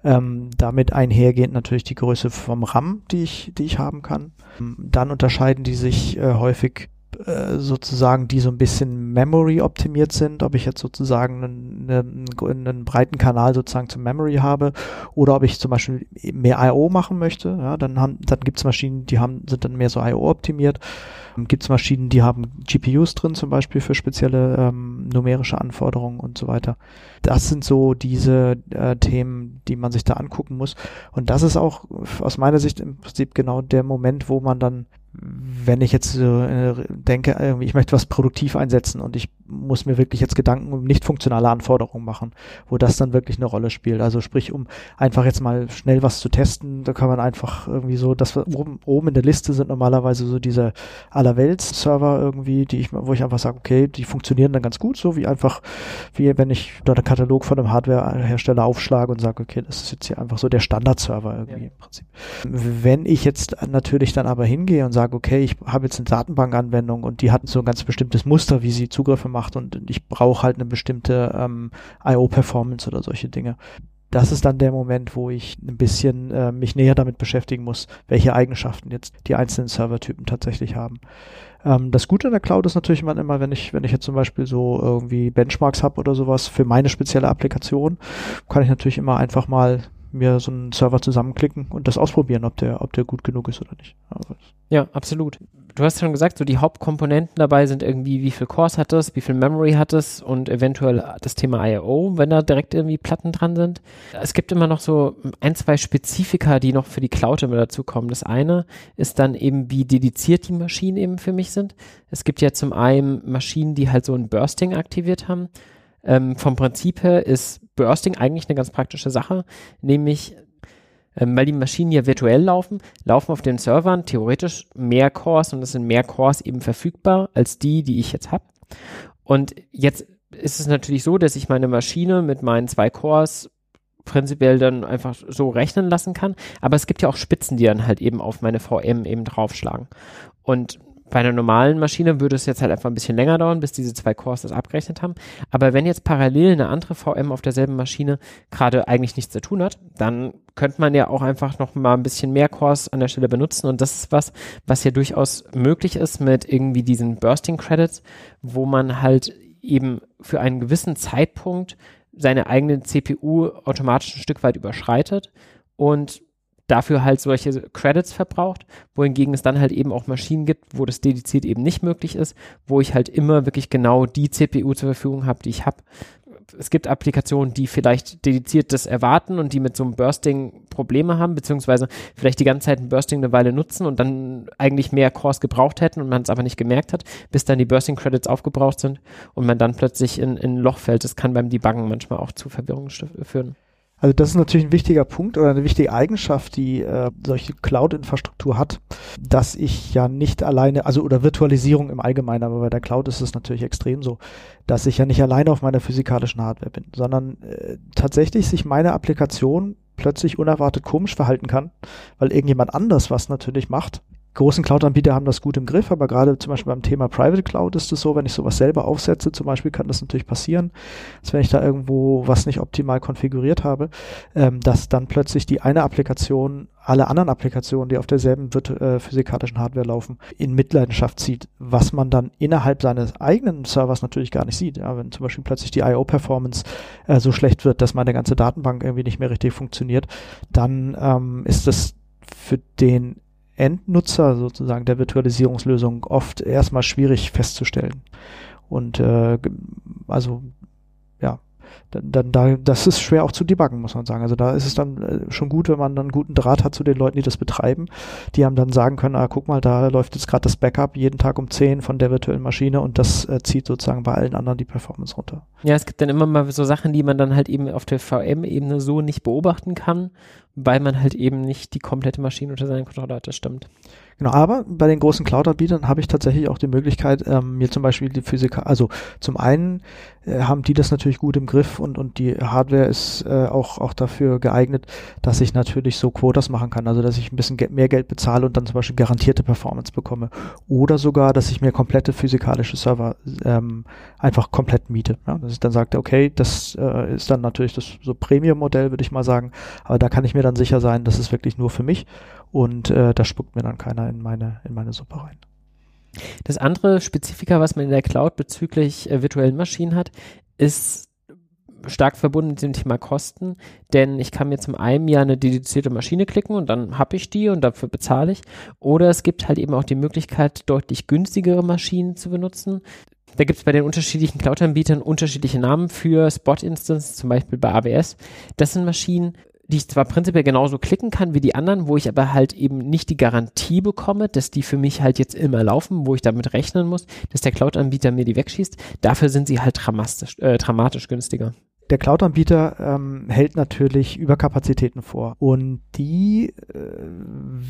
Ähm, damit einhergehend natürlich die Größe vom RAM, die ich, die ich haben kann. Dann unterscheiden die sich äh, häufig sozusagen, die so ein bisschen Memory optimiert sind, ob ich jetzt sozusagen einen, einen, einen, breiten Kanal sozusagen zum Memory habe oder ob ich zum Beispiel mehr I.O. machen möchte, ja, dann haben, dann gibt's Maschinen, die haben, sind dann mehr so I.O. optimiert. Gibt's Maschinen, die haben GPUs drin, zum Beispiel für spezielle ähm, numerische Anforderungen und so weiter. Das sind so diese äh, Themen, die man sich da angucken muss. Und das ist auch aus meiner Sicht im Prinzip genau der Moment, wo man dann wenn ich jetzt äh, denke, ich möchte was produktiv einsetzen und ich muss mir wirklich jetzt Gedanken um nicht funktionale Anforderungen machen, wo das dann wirklich eine Rolle spielt. Also sprich, um einfach jetzt mal schnell was zu testen, da kann man einfach irgendwie so, das oben, oben in der Liste sind normalerweise so diese Allerwelts-Server irgendwie, die ich, wo ich einfach sage, okay, die funktionieren dann ganz gut, so wie einfach, wie wenn ich dort einen Katalog von einem Hardwarehersteller aufschlage und sage, okay, das ist jetzt hier einfach so der Standard-Server irgendwie ja. im Prinzip. Wenn ich jetzt natürlich dann aber hingehe und sage, okay, ich habe jetzt eine Datenbankanwendung und die hatten so ein ganz bestimmtes Muster, wie sie Zugriffe macht und ich brauche halt eine bestimmte ähm, IO-Performance oder solche Dinge. Das ist dann der Moment, wo ich ein bisschen äh, mich näher damit beschäftigen muss, welche Eigenschaften jetzt die einzelnen Servertypen tatsächlich haben. Ähm, das Gute an der Cloud ist natürlich immer, wenn ich, wenn ich jetzt zum Beispiel so irgendwie Benchmarks habe oder sowas für meine spezielle Applikation, kann ich natürlich immer einfach mal mir so einen Server zusammenklicken und das ausprobieren, ob der, ob der gut genug ist oder nicht. Also ja, absolut. Du hast schon gesagt, so die Hauptkomponenten dabei sind irgendwie, wie viel Cores hat es, wie viel Memory hat es und eventuell das Thema I.O., wenn da direkt irgendwie Platten dran sind. Es gibt immer noch so ein, zwei Spezifika, die noch für die Cloud immer dazu kommen. Das eine ist dann eben, wie dediziert die Maschinen eben für mich sind. Es gibt ja zum einen Maschinen, die halt so ein Bursting aktiviert haben. Ähm, vom Prinzip her ist Bursting eigentlich eine ganz praktische Sache, nämlich ähm, weil die Maschinen ja virtuell laufen, laufen auf den Servern theoretisch mehr Cores und es sind mehr Cores eben verfügbar als die, die ich jetzt habe. Und jetzt ist es natürlich so, dass ich meine Maschine mit meinen zwei Cores prinzipiell dann einfach so rechnen lassen kann. Aber es gibt ja auch Spitzen, die dann halt eben auf meine VM eben draufschlagen. Und bei einer normalen Maschine würde es jetzt halt einfach ein bisschen länger dauern, bis diese zwei Cores das abgerechnet haben. Aber wenn jetzt parallel eine andere VM auf derselben Maschine gerade eigentlich nichts zu tun hat, dann könnte man ja auch einfach noch mal ein bisschen mehr Cores an der Stelle benutzen. Und das ist was, was ja durchaus möglich ist mit irgendwie diesen Bursting Credits, wo man halt eben für einen gewissen Zeitpunkt seine eigene CPU automatisch ein Stück weit überschreitet und dafür halt solche Credits verbraucht, wohingegen es dann halt eben auch Maschinen gibt, wo das dediziert eben nicht möglich ist, wo ich halt immer wirklich genau die CPU zur Verfügung habe, die ich habe. Es gibt Applikationen, die vielleicht dediziert das erwarten und die mit so einem Bursting Probleme haben, beziehungsweise vielleicht die ganze Zeit ein Bursting eine Weile nutzen und dann eigentlich mehr Cores gebraucht hätten und man es aber nicht gemerkt hat, bis dann die Bursting Credits aufgebraucht sind und man dann plötzlich in, in ein Loch fällt. Das kann beim Debuggen manchmal auch zu Verwirrung führen. Also das ist natürlich ein wichtiger Punkt oder eine wichtige Eigenschaft, die äh, solche Cloud-Infrastruktur hat, dass ich ja nicht alleine, also oder Virtualisierung im Allgemeinen, aber bei der Cloud ist es natürlich extrem so, dass ich ja nicht alleine auf meiner physikalischen Hardware bin, sondern äh, tatsächlich sich meine Applikation plötzlich unerwartet komisch verhalten kann, weil irgendjemand anders was natürlich macht großen Cloud-Anbieter haben das gut im Griff, aber gerade zum Beispiel beim Thema Private Cloud ist es so, wenn ich sowas selber aufsetze, zum Beispiel kann das natürlich passieren, dass wenn ich da irgendwo was nicht optimal konfiguriert habe, ähm, dass dann plötzlich die eine Applikation alle anderen Applikationen, die auf derselben äh, physikalischen Hardware laufen, in Mitleidenschaft zieht, was man dann innerhalb seines eigenen Servers natürlich gar nicht sieht. Ja, wenn zum Beispiel plötzlich die IO-Performance äh, so schlecht wird, dass meine ganze Datenbank irgendwie nicht mehr richtig funktioniert, dann ähm, ist das für den Endnutzer sozusagen der Virtualisierungslösung oft erstmal schwierig festzustellen. Und äh, also dann, da, das ist schwer auch zu debuggen, muss man sagen. Also da ist es dann äh, schon gut, wenn man dann guten Draht hat zu den Leuten, die das betreiben. Die haben dann sagen können, ah, guck mal, da läuft jetzt gerade das Backup jeden Tag um 10 von der virtuellen Maschine und das äh, zieht sozusagen bei allen anderen die Performance runter. Ja, es gibt dann immer mal so Sachen, die man dann halt eben auf der VM-Ebene so nicht beobachten kann, weil man halt eben nicht die komplette Maschine unter seiner Kontrolle hat, das stimmt. Genau, aber bei den großen Cloud-Anbietern habe ich tatsächlich auch die Möglichkeit, ähm, mir zum Beispiel die Physiker, also zum einen äh, haben die das natürlich gut im Griff und, und die Hardware ist äh, auch, auch dafür geeignet, dass ich natürlich so Quotas machen kann, also dass ich ein bisschen mehr Geld bezahle und dann zum Beispiel garantierte Performance bekomme. Oder sogar, dass ich mir komplette physikalische Server ähm, einfach komplett miete. Ja? Dass ich dann sagte, okay, das äh, ist dann natürlich das so Premium-Modell, würde ich mal sagen, aber da kann ich mir dann sicher sein, das ist wirklich nur für mich und äh, da spuckt mir dann keiner in meine, in meine Suppe rein. Das andere Spezifika, was man in der Cloud bezüglich äh, virtuellen Maschinen hat, ist stark verbunden mit dem Thema Kosten, denn ich kann mir zum einen ja eine dedizierte Maschine klicken und dann habe ich die und dafür bezahle ich. Oder es gibt halt eben auch die Möglichkeit, deutlich günstigere Maschinen zu benutzen. Da gibt es bei den unterschiedlichen Cloud-Anbietern unterschiedliche Namen für Spot-Instance, zum Beispiel bei AWS. Das sind Maschinen, die ich zwar prinzipiell genauso klicken kann wie die anderen, wo ich aber halt eben nicht die Garantie bekomme, dass die für mich halt jetzt immer laufen, wo ich damit rechnen muss, dass der Cloud-Anbieter mir die wegschießt. Dafür sind sie halt dramatisch, äh, dramatisch günstiger der Cloud-Anbieter ähm, hält natürlich Überkapazitäten vor und die äh,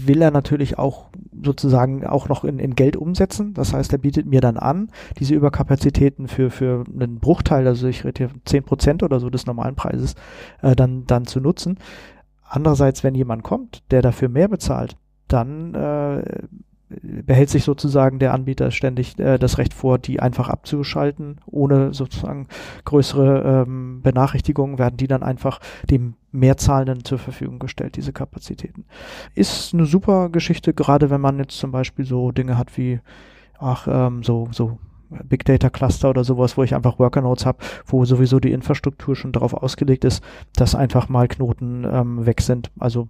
will er natürlich auch sozusagen auch noch in, in Geld umsetzen. Das heißt, er bietet mir dann an, diese Überkapazitäten für, für einen Bruchteil, also ich rede hier zehn Prozent oder so des normalen Preises, äh, dann, dann zu nutzen. Andererseits, wenn jemand kommt, der dafür mehr bezahlt, dann äh, behält sich sozusagen der Anbieter ständig äh, das Recht vor, die einfach abzuschalten, ohne sozusagen größere ähm, Benachrichtigungen werden die dann einfach dem Mehrzahlenden zur Verfügung gestellt, diese Kapazitäten. Ist eine super Geschichte, gerade wenn man jetzt zum Beispiel so Dinge hat wie, ach, ähm, so, so Big Data Cluster oder sowas, wo ich einfach Worker Nodes habe, wo sowieso die Infrastruktur schon darauf ausgelegt ist, dass einfach mal Knoten ähm, weg sind. Also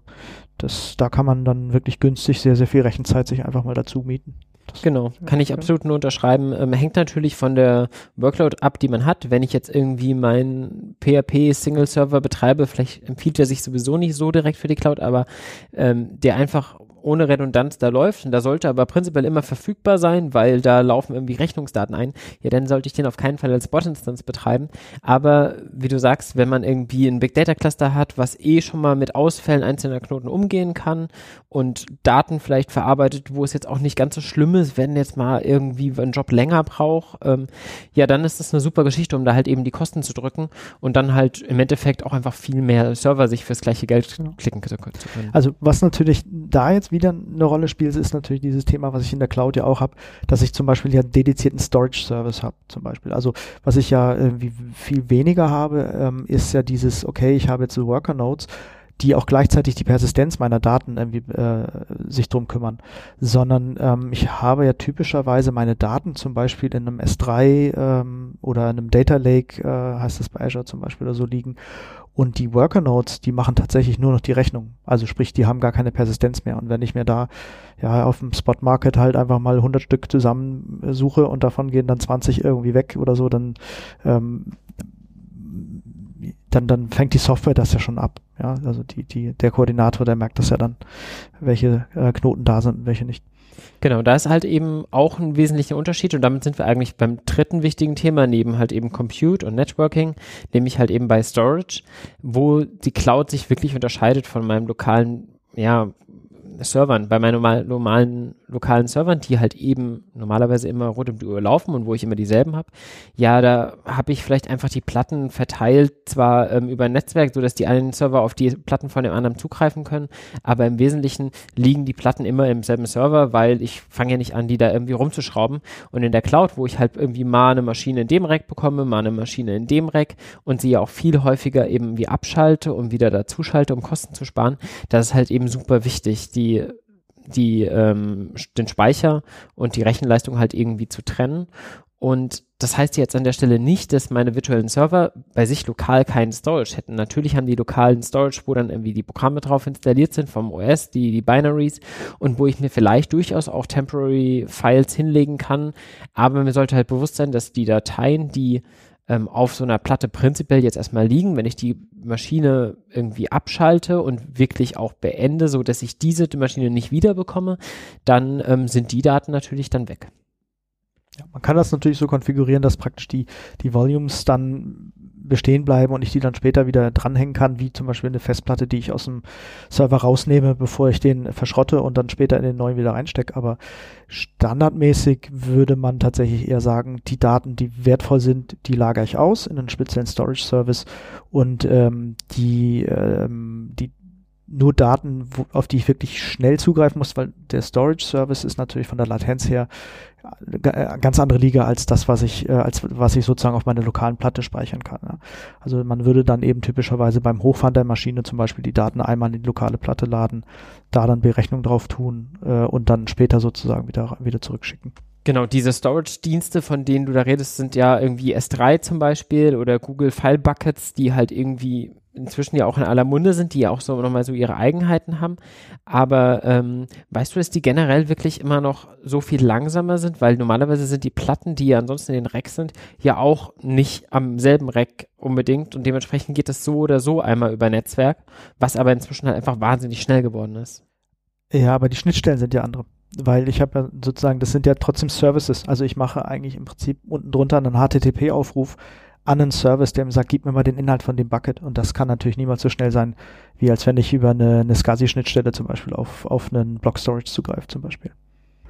das, da kann man dann wirklich günstig sehr, sehr viel Rechenzeit sich einfach mal dazu mieten. Das genau, kann ich absolut nur unterschreiben. Ähm, hängt natürlich von der Workload ab, die man hat. Wenn ich jetzt irgendwie meinen PHP Single Server betreibe, vielleicht empfiehlt er sich sowieso nicht so direkt für die Cloud, aber ähm, der einfach ohne Redundanz da läuft und da sollte aber prinzipiell immer verfügbar sein, weil da laufen irgendwie Rechnungsdaten ein, ja, dann sollte ich den auf keinen Fall als Bot-Instance betreiben. Aber wie du sagst, wenn man irgendwie ein Big Data Cluster hat, was eh schon mal mit Ausfällen einzelner Knoten umgehen kann und Daten vielleicht verarbeitet, wo es jetzt auch nicht ganz so schlimm ist, wenn jetzt mal irgendwie ein Job länger braucht, ähm, ja, dann ist das eine super Geschichte, um da halt eben die Kosten zu drücken und dann halt im Endeffekt auch einfach viel mehr Server sich fürs gleiche Geld klicken zu können. Also was natürlich da jetzt wieder eine Rolle spielt, ist natürlich dieses Thema, was ich in der Cloud ja auch habe, dass ich zum Beispiel ja einen dedizierten Storage-Service habe, zum Beispiel. Also was ich ja irgendwie viel weniger habe, ähm, ist ja dieses, okay, ich habe jetzt so Worker-Nodes, die auch gleichzeitig die Persistenz meiner Daten irgendwie äh, sich drum kümmern, sondern ähm, ich habe ja typischerweise meine Daten zum Beispiel in einem S3 ähm, oder einem Data Lake, äh, heißt das bei Azure zum Beispiel oder so liegen und die Worker Nodes, die machen tatsächlich nur noch die Rechnung. Also sprich, die haben gar keine Persistenz mehr. Und wenn ich mir da ja auf dem Spot Market halt einfach mal 100 Stück zusammensuche und davon gehen dann 20 irgendwie weg oder so, dann ähm, dann, dann fängt die Software das ja schon ab. Ja, also die, die, der Koordinator, der merkt das ja dann, welche äh, Knoten da sind und welche nicht. Genau, da ist halt eben auch ein wesentlicher Unterschied und damit sind wir eigentlich beim dritten wichtigen Thema neben halt eben Compute und Networking, nämlich halt eben bei Storage, wo die Cloud sich wirklich unterscheidet von meinem lokalen, ja, Servern, bei meinen normal, normalen lokalen Servern, die halt eben normalerweise immer um die Uhr laufen und wo ich immer dieselben habe, ja, da habe ich vielleicht einfach die Platten verteilt, zwar ähm, über ein Netzwerk, so dass die einen Server auf die Platten von dem anderen zugreifen können, aber im Wesentlichen liegen die Platten immer im selben Server, weil ich fange ja nicht an, die da irgendwie rumzuschrauben. Und in der Cloud, wo ich halt irgendwie mal eine Maschine in dem Rack bekomme, mal eine Maschine in dem Rack und sie ja auch viel häufiger eben wie abschalte und wieder dazuschalte, um Kosten zu sparen, das ist halt eben super wichtig, die die, ähm, den Speicher und die Rechenleistung halt irgendwie zu trennen. Und das heißt jetzt an der Stelle nicht, dass meine virtuellen Server bei sich lokal keinen Storage hätten. Natürlich haben die lokalen Storage, wo dann irgendwie die Programme drauf installiert sind vom OS, die, die Binaries und wo ich mir vielleicht durchaus auch Temporary Files hinlegen kann. Aber mir sollte halt bewusst sein, dass die Dateien, die ähm, auf so einer Platte prinzipiell jetzt erstmal liegen, wenn ich die Maschine irgendwie abschalte und wirklich auch beende, so dass ich diese Maschine nicht wiederbekomme, dann ähm, sind die Daten natürlich dann weg. Ja, man kann das natürlich so konfigurieren, dass praktisch die, die Volumes dann bestehen bleiben und ich die dann später wieder dranhängen kann, wie zum Beispiel eine Festplatte, die ich aus dem Server rausnehme, bevor ich den verschrotte und dann später in den neuen wieder reinstecke. Aber standardmäßig würde man tatsächlich eher sagen, die Daten, die wertvoll sind, die lagere ich aus in einen speziellen Storage Service und ähm, die, ähm, die nur Daten, wo, auf die ich wirklich schnell zugreifen muss, weil der Storage Service ist natürlich von der Latenz her äh, ganz andere Liga als das, was ich, äh, als was ich sozusagen auf meiner lokalen Platte speichern kann. Ja. Also man würde dann eben typischerweise beim Hochfahren der Maschine zum Beispiel die Daten einmal in die lokale Platte laden, da dann Berechnung drauf tun äh, und dann später sozusagen wieder, wieder zurückschicken. Genau, diese Storage-Dienste, von denen du da redest, sind ja irgendwie S3 zum Beispiel oder Google File Buckets, die halt irgendwie inzwischen ja auch in aller Munde sind, die ja auch so nochmal so ihre Eigenheiten haben. Aber ähm, weißt du, dass die generell wirklich immer noch so viel langsamer sind? Weil normalerweise sind die Platten, die ja ansonsten in den Racks sind, ja auch nicht am selben Rack unbedingt und dementsprechend geht das so oder so einmal über Netzwerk, was aber inzwischen halt einfach wahnsinnig schnell geworden ist. Ja, aber die Schnittstellen sind ja andere weil ich habe ja sozusagen, das sind ja trotzdem Services. Also ich mache eigentlich im Prinzip unten drunter einen HTTP-Aufruf an einen Service, der ihm sagt, gib mir mal den Inhalt von dem Bucket. Und das kann natürlich niemals so schnell sein, wie als wenn ich über eine, eine SCSI-Schnittstelle zum Beispiel auf, auf einen Block Storage zugreife zum Beispiel.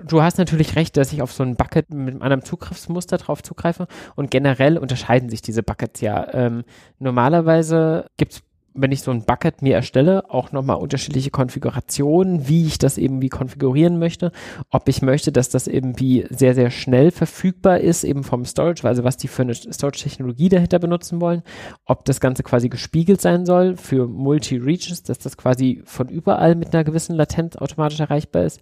Du hast natürlich recht, dass ich auf so ein Bucket mit einem Zugriffsmuster drauf zugreife und generell unterscheiden sich diese Buckets ja. Ähm, normalerweise gibt es wenn ich so ein Bucket mir erstelle, auch nochmal unterschiedliche Konfigurationen, wie ich das eben wie konfigurieren möchte, ob ich möchte, dass das irgendwie sehr, sehr schnell verfügbar ist, eben vom Storage, also was die für eine Storage-Technologie dahinter benutzen wollen, ob das Ganze quasi gespiegelt sein soll für Multi-Regions, dass das quasi von überall mit einer gewissen Latenz automatisch erreichbar ist,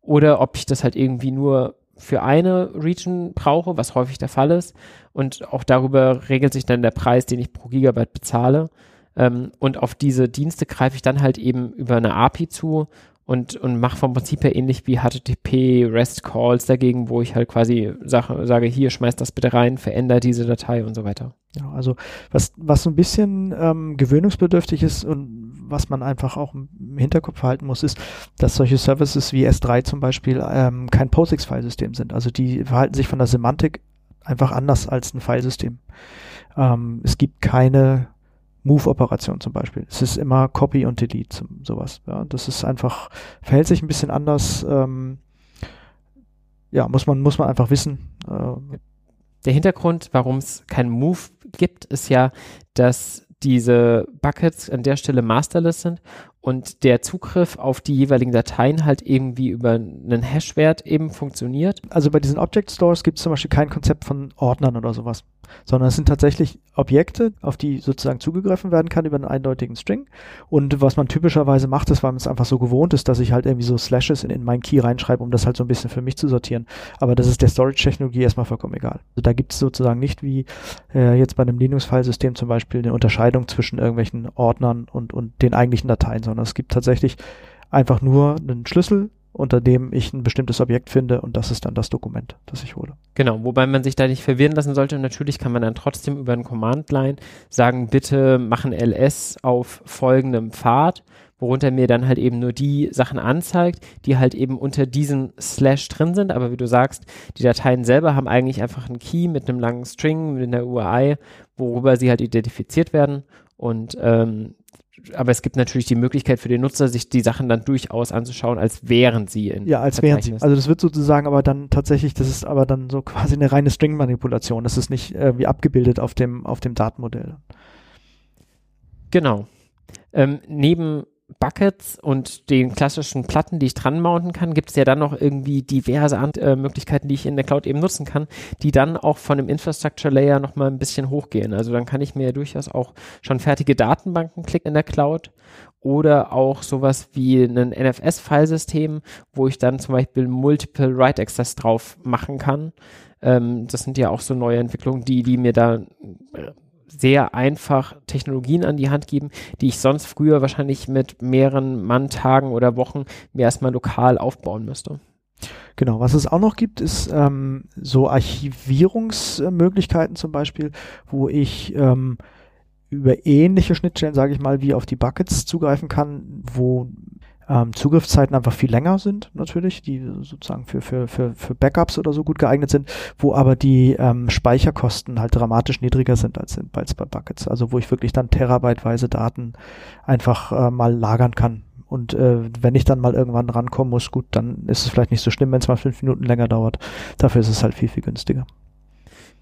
oder ob ich das halt irgendwie nur für eine Region brauche, was häufig der Fall ist. Und auch darüber regelt sich dann der Preis, den ich pro Gigabyte bezahle. Ähm, und auf diese Dienste greife ich dann halt eben über eine API zu und, und mache vom Prinzip her ähnlich wie HTTP REST Calls dagegen, wo ich halt quasi sage, sage hier, schmeiß das bitte rein, veränder diese Datei und so weiter. Ja, also was, was so ein bisschen ähm, gewöhnungsbedürftig ist und was man einfach auch im Hinterkopf halten muss, ist, dass solche Services wie S3 zum Beispiel ähm, kein POSIX-Filesystem sind. Also die verhalten sich von der Semantik einfach anders als ein Filesystem. Ähm, es gibt keine Move-Operation zum Beispiel. Es ist immer Copy und Delete, sowas. Ja, das ist einfach, verhält sich ein bisschen anders. Ähm, ja, muss man, muss man einfach wissen. Äh, der Hintergrund, warum es keinen Move gibt, ist ja, dass diese Buckets an der Stelle masterless sind und der Zugriff auf die jeweiligen Dateien halt irgendwie über einen Hashwert eben funktioniert. Also bei diesen Object Stores gibt es zum Beispiel kein Konzept von Ordnern oder sowas, sondern es sind tatsächlich Objekte, auf die sozusagen zugegriffen werden kann über einen eindeutigen String. Und was man typischerweise macht, ist, weil man es einfach so gewohnt ist, dass ich halt irgendwie so Slashes in, in meinen Key reinschreibe, um das halt so ein bisschen für mich zu sortieren. Aber das ist der Storage-Technologie erstmal vollkommen egal. Also da gibt es sozusagen nicht wie äh, jetzt bei einem Linux-Filesystem zum Beispiel eine Unterscheidung zwischen irgendwelchen Ordnern und, und den eigentlichen Dateien, sondern es gibt tatsächlich einfach nur einen Schlüssel, unter dem ich ein bestimmtes Objekt finde und das ist dann das Dokument, das ich hole. Genau, wobei man sich da nicht verwirren lassen sollte. Natürlich kann man dann trotzdem über einen Command-Line sagen, bitte machen LS auf folgendem Pfad, worunter mir dann halt eben nur die Sachen anzeigt, die halt eben unter diesem Slash drin sind. Aber wie du sagst, die Dateien selber haben eigentlich einfach einen Key mit einem langen String, mit einer URI, worüber sie halt identifiziert werden. Und ähm, aber es gibt natürlich die Möglichkeit für den Nutzer, sich die Sachen dann durchaus anzuschauen, als wären sie in Ja, als wären sie. Also das wird sozusagen aber dann tatsächlich, das ist aber dann so quasi eine reine String-Manipulation. Das ist nicht irgendwie abgebildet auf dem, auf dem Datenmodell. Genau. Ähm, neben Buckets und den klassischen Platten, die ich dran mounten kann, gibt es ja dann noch irgendwie diverse äh, Möglichkeiten, die ich in der Cloud eben nutzen kann, die dann auch von dem Infrastructure Layer nochmal ein bisschen hochgehen. Also dann kann ich mir ja durchaus auch schon fertige Datenbanken klicken in der Cloud oder auch sowas wie ein NFS-Filesystem, wo ich dann zum Beispiel Multiple Write Access drauf machen kann. Ähm, das sind ja auch so neue Entwicklungen, die, die mir da äh, sehr einfach Technologien an die Hand geben, die ich sonst früher wahrscheinlich mit mehreren Manntagen oder Wochen mir erstmal lokal aufbauen müsste. Genau, was es auch noch gibt, ist ähm, so Archivierungsmöglichkeiten zum Beispiel, wo ich ähm, über ähnliche Schnittstellen, sage ich mal, wie auf die Buckets zugreifen kann, wo ähm, Zugriffszeiten einfach viel länger sind, natürlich, die sozusagen für, für, für, für Backups oder so gut geeignet sind, wo aber die ähm, Speicherkosten halt dramatisch niedriger sind als, in, als bei Buckets. Also wo ich wirklich dann terabyteweise Daten einfach äh, mal lagern kann. Und äh, wenn ich dann mal irgendwann rankommen muss, gut, dann ist es vielleicht nicht so schlimm, wenn es mal fünf Minuten länger dauert. Dafür ist es halt viel, viel günstiger.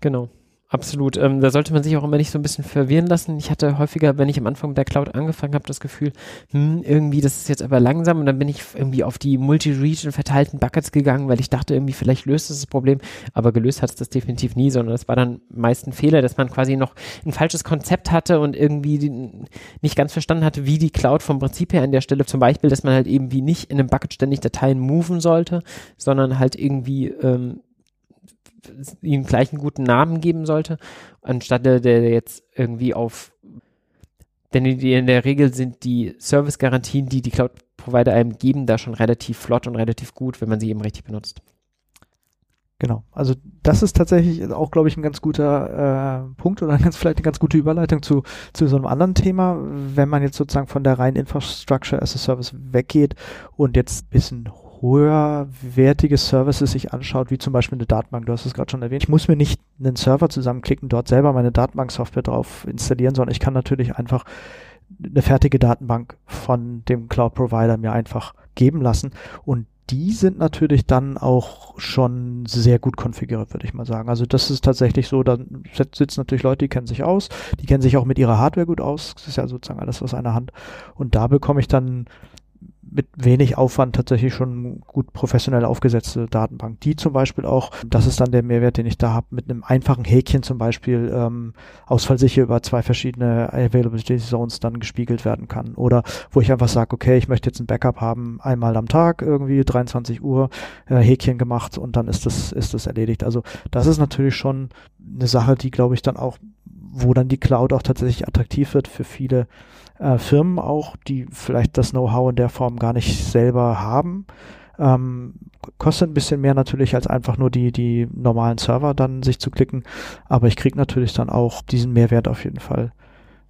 Genau. Absolut. Ähm, da sollte man sich auch immer nicht so ein bisschen verwirren lassen. Ich hatte häufiger, wenn ich am Anfang mit der Cloud angefangen habe, das Gefühl, hm, irgendwie, das ist jetzt aber langsam und dann bin ich irgendwie auf die Multi-Region verteilten Buckets gegangen, weil ich dachte irgendwie, vielleicht löst es das Problem, aber gelöst hat es das definitiv nie, sondern es war dann meist ein Fehler, dass man quasi noch ein falsches Konzept hatte und irgendwie nicht ganz verstanden hatte, wie die Cloud vom Prinzip her an der Stelle, zum Beispiel, dass man halt irgendwie nicht in einem Bucket ständig Dateien moven sollte, sondern halt irgendwie ähm, ihm gleich einen guten Namen geben sollte, anstatt der, jetzt irgendwie auf, denn in der Regel sind die Service-Garantien, die die Cloud-Provider einem geben, da schon relativ flott und relativ gut, wenn man sie eben richtig benutzt. Genau, also das ist tatsächlich auch, glaube ich, ein ganz guter äh, Punkt oder ganz, vielleicht eine ganz gute Überleitung zu, zu so einem anderen Thema, wenn man jetzt sozusagen von der reinen Infrastructure as a Service weggeht und jetzt ein bisschen höherwertige Services sich anschaut, wie zum Beispiel eine Datenbank, du hast es gerade schon erwähnt. Ich muss mir nicht einen Server zusammenklicken, dort selber meine Datenbanksoftware drauf installieren, sondern ich kann natürlich einfach eine fertige Datenbank von dem Cloud-Provider mir einfach geben lassen. Und die sind natürlich dann auch schon sehr gut konfiguriert, würde ich mal sagen. Also das ist tatsächlich so, da sitzen natürlich Leute, die kennen sich aus, die kennen sich auch mit ihrer Hardware gut aus. Das ist ja sozusagen alles aus einer Hand. Und da bekomme ich dann mit wenig Aufwand tatsächlich schon gut professionell aufgesetzte Datenbank. Die zum Beispiel auch, das ist dann der Mehrwert, den ich da habe, mit einem einfachen Häkchen zum Beispiel ähm, ausfallsicher über zwei verschiedene Availability Zones dann gespiegelt werden kann. Oder wo ich einfach sage, okay, ich möchte jetzt ein Backup haben, einmal am Tag irgendwie 23 Uhr äh, Häkchen gemacht und dann ist das, ist das erledigt. Also das ist natürlich schon eine Sache, die glaube ich dann auch, wo dann die Cloud auch tatsächlich attraktiv wird für viele äh, Firmen auch, die vielleicht das Know-how in der Form gar nicht selber haben. Ähm, kostet ein bisschen mehr natürlich als einfach nur die, die normalen Server dann sich zu klicken, aber ich kriege natürlich dann auch diesen Mehrwert auf jeden Fall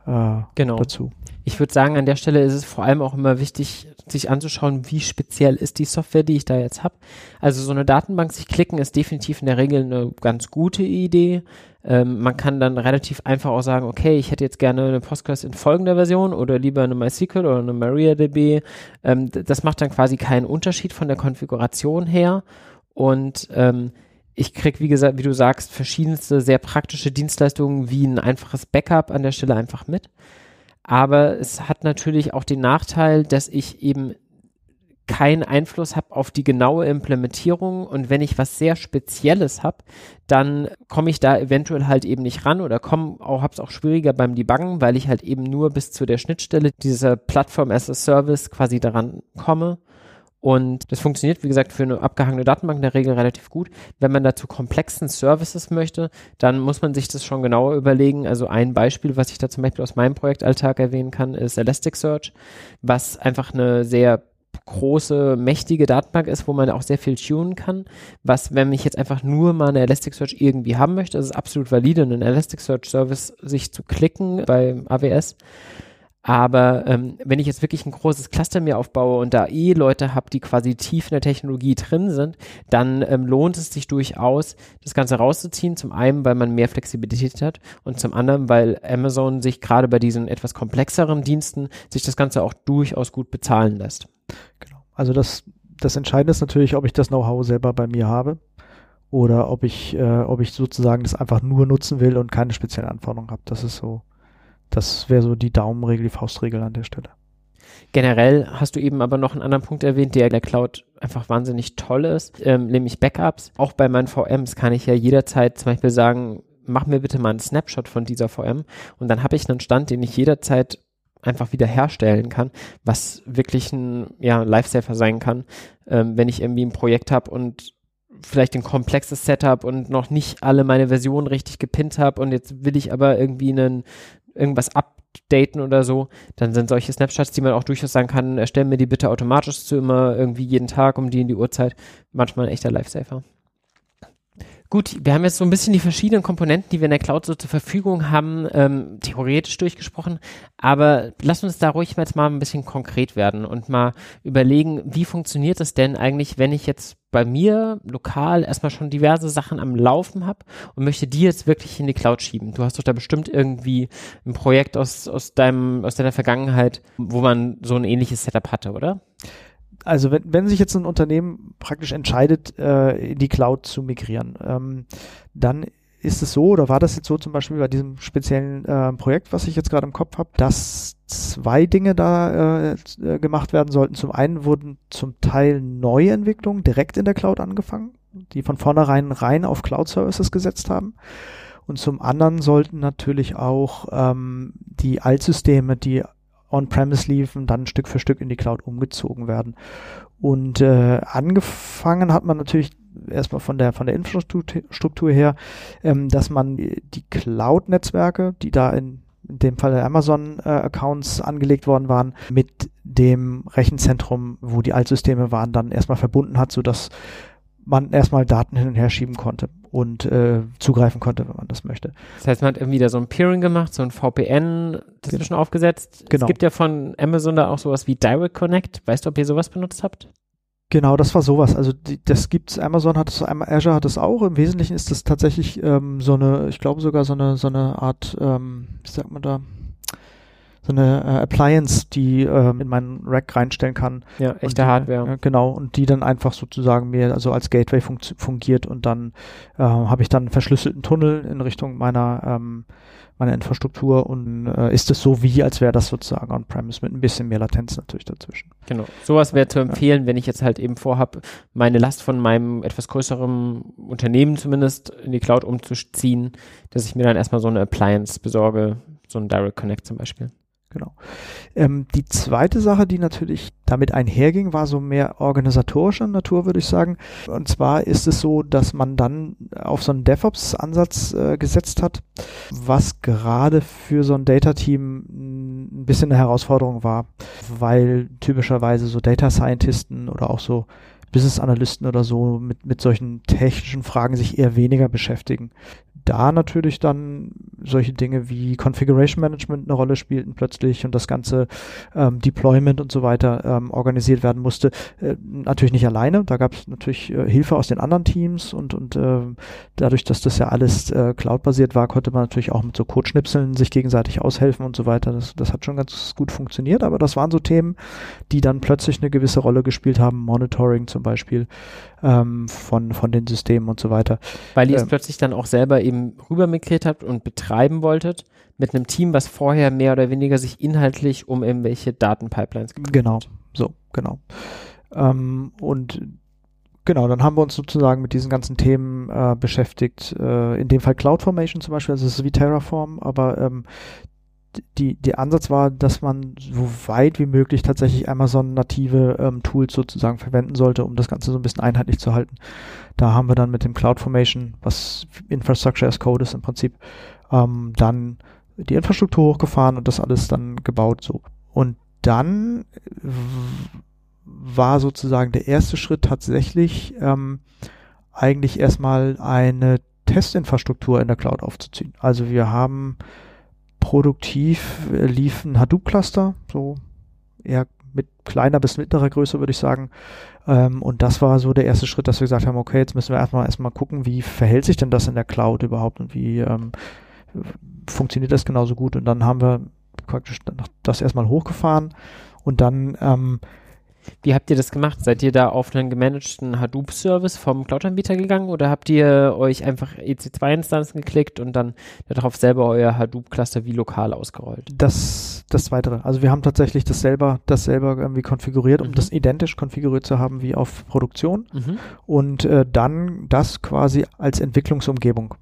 äh, genau. dazu. Ich würde sagen, an der Stelle ist es vor allem auch immer wichtig, sich anzuschauen, wie speziell ist die Software, die ich da jetzt habe. Also so eine Datenbank sich klicken ist definitiv in der Regel eine ganz gute Idee. Ähm, man kann dann relativ einfach auch sagen, okay, ich hätte jetzt gerne eine Postgres in folgender Version oder lieber eine MySQL oder eine MariaDB. Ähm, das macht dann quasi keinen Unterschied von der Konfiguration her und ähm, ich krieg, wie gesagt, wie du sagst, verschiedenste sehr praktische Dienstleistungen wie ein einfaches Backup an der Stelle einfach mit. Aber es hat natürlich auch den Nachteil, dass ich eben keinen Einfluss habe auf die genaue Implementierung und wenn ich was sehr Spezielles habe, dann komme ich da eventuell halt eben nicht ran oder komme auch habe es auch schwieriger beim Debuggen, weil ich halt eben nur bis zu der Schnittstelle dieser Plattform as a Service quasi daran komme. Und das funktioniert, wie gesagt, für eine abgehangene Datenbank in der Regel relativ gut. Wenn man dazu komplexen Services möchte, dann muss man sich das schon genauer überlegen. Also ein Beispiel, was ich da zum Beispiel aus meinem Projektalltag erwähnen kann, ist Elasticsearch, was einfach eine sehr große, mächtige Datenbank ist, wo man auch sehr viel tunen kann. Was, wenn ich jetzt einfach nur mal eine Elasticsearch irgendwie haben möchte, ist es absolut valide, einen Elasticsearch-Service sich zu klicken bei AWS. Aber ähm, wenn ich jetzt wirklich ein großes Cluster mir aufbaue und da eh Leute habe, die quasi tief in der Technologie drin sind, dann ähm, lohnt es sich durchaus, das Ganze rauszuziehen. Zum einen, weil man mehr Flexibilität hat und zum anderen, weil Amazon sich gerade bei diesen etwas komplexeren Diensten sich das Ganze auch durchaus gut bezahlen lässt. Genau. Also das, das Entscheidende ist natürlich, ob ich das Know-how selber bei mir habe oder ob ich, äh, ob ich sozusagen das einfach nur nutzen will und keine speziellen Anforderungen habe. Das ist so, das wäre so die Daumenregel, die Faustregel an der Stelle. Generell hast du eben aber noch einen anderen Punkt erwähnt, der der Cloud einfach wahnsinnig toll ist, ähm, nämlich Backups. Auch bei meinen VMs kann ich ja jederzeit zum Beispiel sagen, mach mir bitte mal einen Snapshot von dieser VM und dann habe ich einen Stand, den ich jederzeit einfach wieder herstellen kann, was wirklich ein ja, Lifesaver sein kann, ähm, wenn ich irgendwie ein Projekt habe und vielleicht ein komplexes Setup und noch nicht alle meine Versionen richtig gepinnt habe und jetzt will ich aber irgendwie einen, irgendwas updaten oder so, dann sind solche Snapshots, die man auch durchaus sagen kann, erstellen mir die bitte automatisch zu immer irgendwie jeden Tag um die in die Uhrzeit, manchmal ein echter Lifesaver. Gut, wir haben jetzt so ein bisschen die verschiedenen Komponenten, die wir in der Cloud so zur Verfügung haben, ähm, theoretisch durchgesprochen. Aber lass uns da ruhig jetzt mal ein bisschen konkret werden und mal überlegen, wie funktioniert es denn eigentlich, wenn ich jetzt bei mir lokal erstmal schon diverse Sachen am Laufen habe und möchte die jetzt wirklich in die Cloud schieben. Du hast doch da bestimmt irgendwie ein Projekt aus, aus deinem, aus deiner Vergangenheit, wo man so ein ähnliches Setup hatte, oder? Also wenn, wenn sich jetzt ein Unternehmen praktisch entscheidet, äh, in die Cloud zu migrieren, ähm, dann ist es so, oder war das jetzt so zum Beispiel bei diesem speziellen äh, Projekt, was ich jetzt gerade im Kopf habe, dass zwei Dinge da äh, äh, gemacht werden sollten. Zum einen wurden zum Teil neue Entwicklungen direkt in der Cloud angefangen, die von vornherein rein auf Cloud-Services gesetzt haben. Und zum anderen sollten natürlich auch ähm, die Altsysteme, die on-premise liefen, dann Stück für Stück in die Cloud umgezogen werden. Und äh, angefangen hat man natürlich erstmal von der von der Infrastruktur her, ähm, dass man die Cloud-Netzwerke, die da in, in dem Fall der Amazon-Accounts äh, angelegt worden waren, mit dem Rechenzentrum, wo die Altsysteme waren, dann erstmal verbunden hat, sodass man erstmal Daten hin und her schieben konnte und äh, zugreifen konnte, wenn man das möchte. Das heißt, man hat irgendwie da so ein Peering gemacht, so ein VPN dazwischen genau. aufgesetzt. Genau. Es gibt ja von Amazon da auch sowas wie Direct Connect. Weißt du, ob ihr sowas benutzt habt? Genau, das war sowas. Also die, das gibt's. Amazon hat es, Azure hat es auch. Im Wesentlichen ist das tatsächlich ähm, so eine, ich glaube sogar so eine so eine Art, ähm, wie sagt man da, so eine äh, Appliance, die äh, in meinen Rack reinstellen kann. Ja, echte die, Hardware. Äh, genau, und die dann einfach sozusagen mir also als Gateway fungiert und dann äh, habe ich dann einen verschlüsselten Tunnel in Richtung meiner ähm, meiner Infrastruktur und äh, ist es so wie, als wäre das sozusagen on-premise mit ein bisschen mehr Latenz natürlich dazwischen. Genau. Sowas wäre zu empfehlen, ja. wenn ich jetzt halt eben vorhabe, meine Last von meinem etwas größeren Unternehmen zumindest in die Cloud umzuziehen, dass ich mir dann erstmal so eine Appliance besorge, so ein Direct Connect zum Beispiel. Genau. Ähm, die zweite Sache, die natürlich damit einherging, war so mehr organisatorischer Natur, würde ich sagen. Und zwar ist es so, dass man dann auf so einen DevOps-Ansatz äh, gesetzt hat, was gerade für so ein Data-Team ein bisschen eine Herausforderung war, weil typischerweise so Data Scientisten oder auch so Business Analysten oder so mit, mit solchen technischen Fragen sich eher weniger beschäftigen da natürlich dann solche Dinge wie Configuration Management eine Rolle spielten plötzlich und das ganze ähm, Deployment und so weiter ähm, organisiert werden musste. Äh, natürlich nicht alleine, da gab es natürlich äh, Hilfe aus den anderen Teams und, und äh, dadurch, dass das ja alles äh, cloud-basiert war, konnte man natürlich auch mit so Codeschnipseln sich gegenseitig aushelfen und so weiter. Das, das hat schon ganz gut funktioniert, aber das waren so Themen, die dann plötzlich eine gewisse Rolle gespielt haben, Monitoring zum Beispiel ähm, von, von den Systemen und so weiter. Weil ihr es ähm, plötzlich dann auch selber eben rüber migriert habt und betreiben wolltet mit einem Team, was vorher mehr oder weniger sich inhaltlich um irgendwelche Datenpipelines gekümmert Genau, so, genau. Ähm, und Genau, dann haben wir uns sozusagen mit diesen ganzen Themen äh, beschäftigt. Äh, in dem Fall CloudFormation zum Beispiel, also es ist wie Terraform, aber ähm, die, der Ansatz war, dass man so weit wie möglich tatsächlich Amazon-native ähm, Tools sozusagen verwenden sollte, um das Ganze so ein bisschen einheitlich zu halten. Da haben wir dann mit dem CloudFormation, was Infrastructure as Code ist im Prinzip, ähm, dann die Infrastruktur hochgefahren und das alles dann gebaut so. Und dann war sozusagen der erste Schritt tatsächlich ähm, eigentlich erstmal eine Testinfrastruktur in der Cloud aufzuziehen. Also wir haben produktiv äh, lief ein Hadoop-Cluster, so eher mit kleiner bis mittlerer Größe, würde ich sagen. Ähm, und das war so der erste Schritt, dass wir gesagt haben, okay, jetzt müssen wir erstmal erstmal gucken, wie verhält sich denn das in der Cloud überhaupt und wie ähm, funktioniert das genauso gut. Und dann haben wir praktisch das erstmal hochgefahren und dann ähm, wie habt ihr das gemacht? Seid ihr da auf einen gemanagten Hadoop-Service vom Cloud-Anbieter gegangen oder habt ihr euch einfach EC2-Instanzen geklickt und dann darauf selber euer Hadoop-Cluster wie lokal ausgerollt? Das, das Zweitere. Also wir haben tatsächlich das selber, das selber irgendwie konfiguriert, um mhm. das identisch konfiguriert zu haben wie auf Produktion mhm. und äh, dann das quasi als Entwicklungsumgebung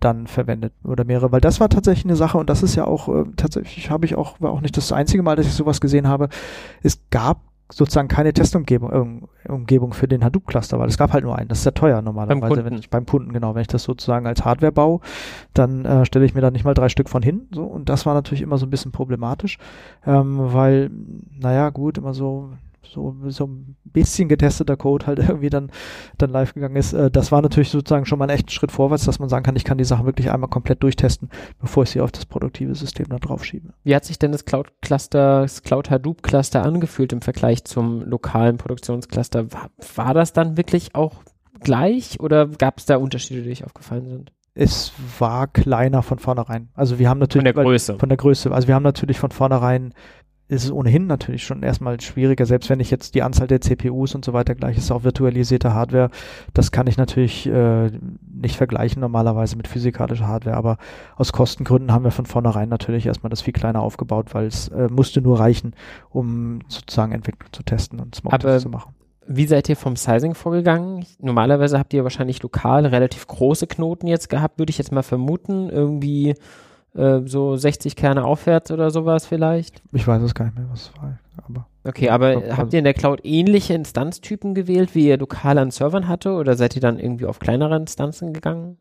dann verwendet oder mehrere, weil das war tatsächlich eine Sache und das ist ja auch äh, tatsächlich habe ich auch war auch nicht das einzige Mal, dass ich sowas gesehen habe. Es gab sozusagen keine Testumgebung Umgebung für den Hadoop-Cluster, weil es gab halt nur einen. Das ist ja teuer normalerweise, beim Kunden. wenn ich beim Kunden, genau, wenn ich das sozusagen als Hardware baue, dann äh, stelle ich mir da nicht mal drei Stück von hin. So, und das war natürlich immer so ein bisschen problematisch, ähm, weil, naja, gut, immer so so, so ein bisschen getesteter Code halt irgendwie dann, dann live gegangen ist. Äh, das war natürlich sozusagen schon mal ein echter Schritt vorwärts, dass man sagen kann, ich kann die Sache wirklich einmal komplett durchtesten, bevor ich sie auf das produktive System dann draufschiebe. Wie hat sich denn das Cloud Cluster, das Cloud Hadoop Cluster angefühlt im Vergleich zum lokalen Produktionscluster? War, war das dann wirklich auch gleich oder gab es da Unterschiede, die euch aufgefallen sind? es war kleiner von vornherein. Also wir haben natürlich von der Größe. Von der Größe. Also wir haben natürlich von vornherein ist es ohnehin natürlich schon erstmal schwieriger, selbst wenn ich jetzt die Anzahl der CPUs und so weiter gleich ist, auch virtualisierte Hardware, das kann ich natürlich äh, nicht vergleichen normalerweise mit physikalischer Hardware, aber aus Kostengründen haben wir von vornherein natürlich erstmal das viel kleiner aufgebaut, weil es äh, musste nur reichen, um sozusagen Entwicklung zu testen und Smoke zu machen. Wie seid ihr vom Sizing vorgegangen? Normalerweise habt ihr wahrscheinlich lokal relativ große Knoten jetzt gehabt, würde ich jetzt mal vermuten. Irgendwie äh, so 60 Kerne aufwärts oder sowas vielleicht? Ich weiß es gar nicht mehr, was es war. Aber okay, aber glaub, habt also ihr in der Cloud ähnliche Instanztypen gewählt, wie ihr lokal an Servern hatte, oder seid ihr dann irgendwie auf kleinere Instanzen gegangen?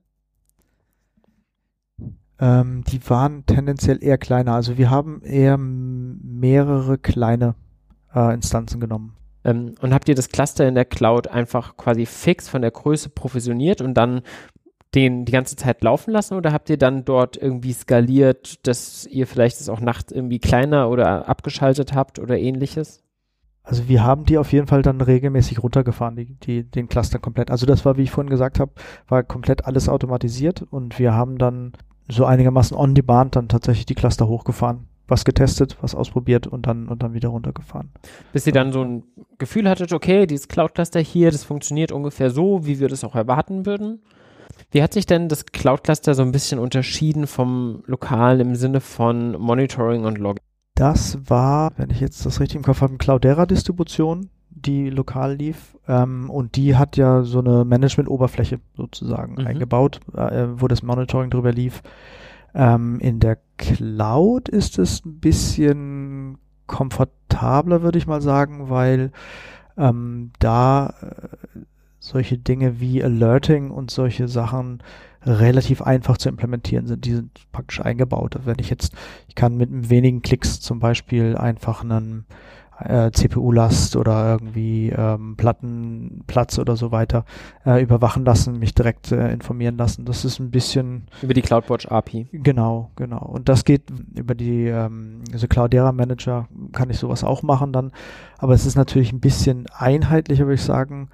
Ähm, die waren tendenziell eher kleiner. Also wir haben eher mehrere kleine äh, Instanzen genommen. Ähm, und habt ihr das Cluster in der Cloud einfach quasi fix von der Größe provisioniert und dann den die ganze Zeit laufen lassen oder habt ihr dann dort irgendwie skaliert, dass ihr vielleicht es auch nachts irgendwie kleiner oder abgeschaltet habt oder ähnliches? Also wir haben die auf jeden Fall dann regelmäßig runtergefahren, die, die, den Cluster komplett. Also das war, wie ich vorhin gesagt habe, war komplett alles automatisiert und wir haben dann so einigermaßen on demand dann tatsächlich die Cluster hochgefahren was getestet, was ausprobiert und dann und dann wieder runtergefahren. Bis ihr dann so ein Gefühl hattet, okay, dieses Cloud-Cluster hier, das funktioniert ungefähr so, wie wir das auch erwarten würden. Wie hat sich denn das Cloud-Cluster so ein bisschen unterschieden vom lokalen im Sinne von Monitoring und Log? Das war, wenn ich jetzt das richtig im Kopf habe, eine Cloudera-Distribution, die lokal lief. Ähm, und die hat ja so eine Management-Oberfläche sozusagen mhm. eingebaut, äh, wo das Monitoring drüber lief. Ähm, in der Cloud ist es ein bisschen komfortabler, würde ich mal sagen, weil ähm, da äh, solche Dinge wie Alerting und solche Sachen relativ einfach zu implementieren sind. Die sind praktisch eingebaut. Wenn ich jetzt, ich kann mit wenigen Klicks zum Beispiel einfach einen äh, CPU-Last oder irgendwie ähm, Plattenplatz oder so weiter äh, überwachen lassen, mich direkt äh, informieren lassen. Das ist ein bisschen über die CloudWatch API. Genau, genau. Und das geht über die ähm, also Cloudera Manager kann ich sowas auch machen dann, aber es ist natürlich ein bisschen einheitlicher, würde ich sagen,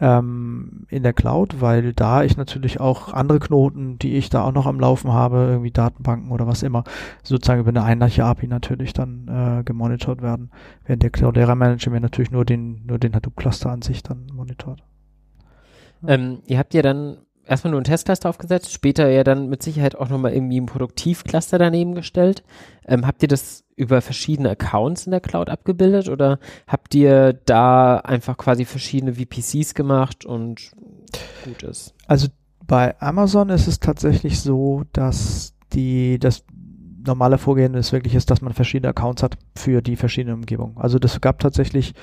ähm, in der Cloud, weil da ich natürlich auch andere Knoten, die ich da auch noch am Laufen habe, irgendwie Datenbanken oder was immer, sozusagen über eine einheitliche API natürlich dann äh, gemonitort werden, während der Cloudera Manager mir natürlich nur den, nur den Hadoop-Cluster an sich dann monitort. Ähm, ihr habt ja dann erstmal nur ein Testcluster aufgesetzt, später ja dann mit Sicherheit auch nochmal irgendwie ein Produktivcluster daneben gestellt. Ähm, habt ihr das über verschiedene Accounts in der Cloud abgebildet oder habt ihr da einfach quasi verschiedene VPCs gemacht und gut ist? Also bei Amazon ist es tatsächlich so, dass die, das normale Vorgehen ist wirklich ist, dass man verschiedene Accounts hat für die verschiedenen Umgebungen. Also das gab tatsächlich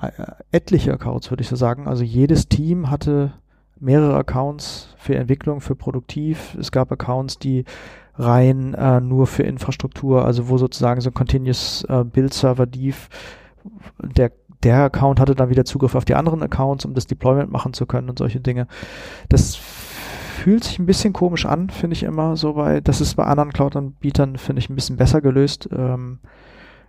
äh, etliche Accounts, würde ich so sagen. Also jedes Team hatte mehrere Accounts für Entwicklung, für Produktiv. Es gab Accounts, die rein äh, nur für Infrastruktur, also wo sozusagen so ein Continuous äh, Build Server lief. Der, der Account hatte dann wieder Zugriff auf die anderen Accounts, um das Deployment machen zu können und solche Dinge. Das fühlt sich ein bisschen komisch an, finde ich immer so bei, das ist bei anderen Cloud-Anbietern, finde ich, ein bisschen besser gelöst. Ähm,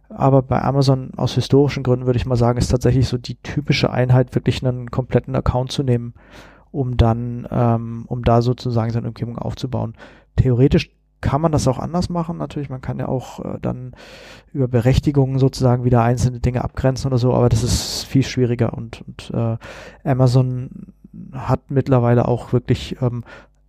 aber bei Amazon aus historischen Gründen würde ich mal sagen, ist tatsächlich so die typische Einheit, wirklich einen kompletten Account zu nehmen um dann, ähm, um da sozusagen seine Umgebung aufzubauen. Theoretisch kann man das auch anders machen. Natürlich, man kann ja auch äh, dann über Berechtigungen sozusagen wieder einzelne Dinge abgrenzen oder so, aber das ist viel schwieriger und, und äh, Amazon hat mittlerweile auch wirklich ähm,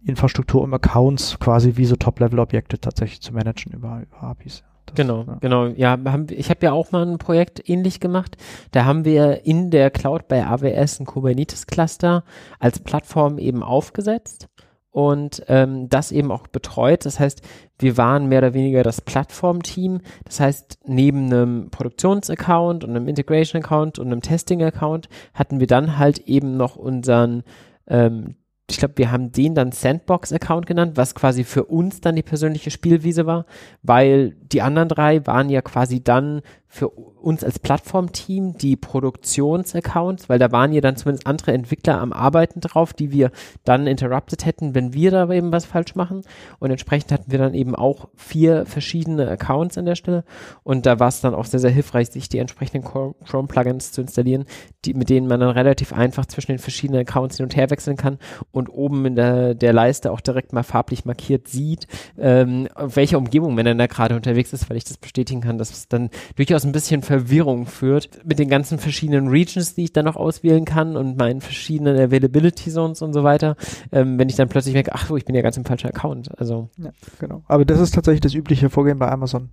Infrastruktur um Accounts quasi wie so Top-Level-Objekte tatsächlich zu managen über, über APIs. Das, genau, ja. genau. Ja, haben, ich habe ja auch mal ein Projekt ähnlich gemacht. Da haben wir in der Cloud bei AWS ein Kubernetes-Cluster als Plattform eben aufgesetzt und ähm, das eben auch betreut. Das heißt, wir waren mehr oder weniger das Plattformteam. Das heißt, neben einem Produktionsaccount und einem Integration-Account und einem Testing-Account hatten wir dann halt eben noch unseren ähm, ich glaube, wir haben den dann Sandbox-Account genannt, was quasi für uns dann die persönliche Spielwiese war, weil die anderen drei waren ja quasi dann für uns als Plattformteam die Produktionsaccounts, weil da waren ja dann zumindest andere Entwickler am Arbeiten drauf, die wir dann interrupted hätten, wenn wir da eben was falsch machen. Und entsprechend hatten wir dann eben auch vier verschiedene Accounts an der Stelle. Und da war es dann auch sehr, sehr hilfreich, sich die entsprechenden Chrome-Plugins zu installieren, die, mit denen man dann relativ einfach zwischen den verschiedenen Accounts hin und her wechseln kann und oben in der, der Leiste auch direkt mal farblich markiert sieht, ähm, auf welcher Umgebung man denn da gerade unterwegs ist, weil ich das bestätigen kann, dass es dann durchaus durchaus ein bisschen Verwirrung führt mit den ganzen verschiedenen Regions, die ich dann noch auswählen kann und meinen verschiedenen Availability Zones und so weiter, ähm, wenn ich dann plötzlich merke, ach so, ich bin ja ganz im falschen Account. Also. Ja, genau. Aber das ist tatsächlich das übliche Vorgehen bei Amazon,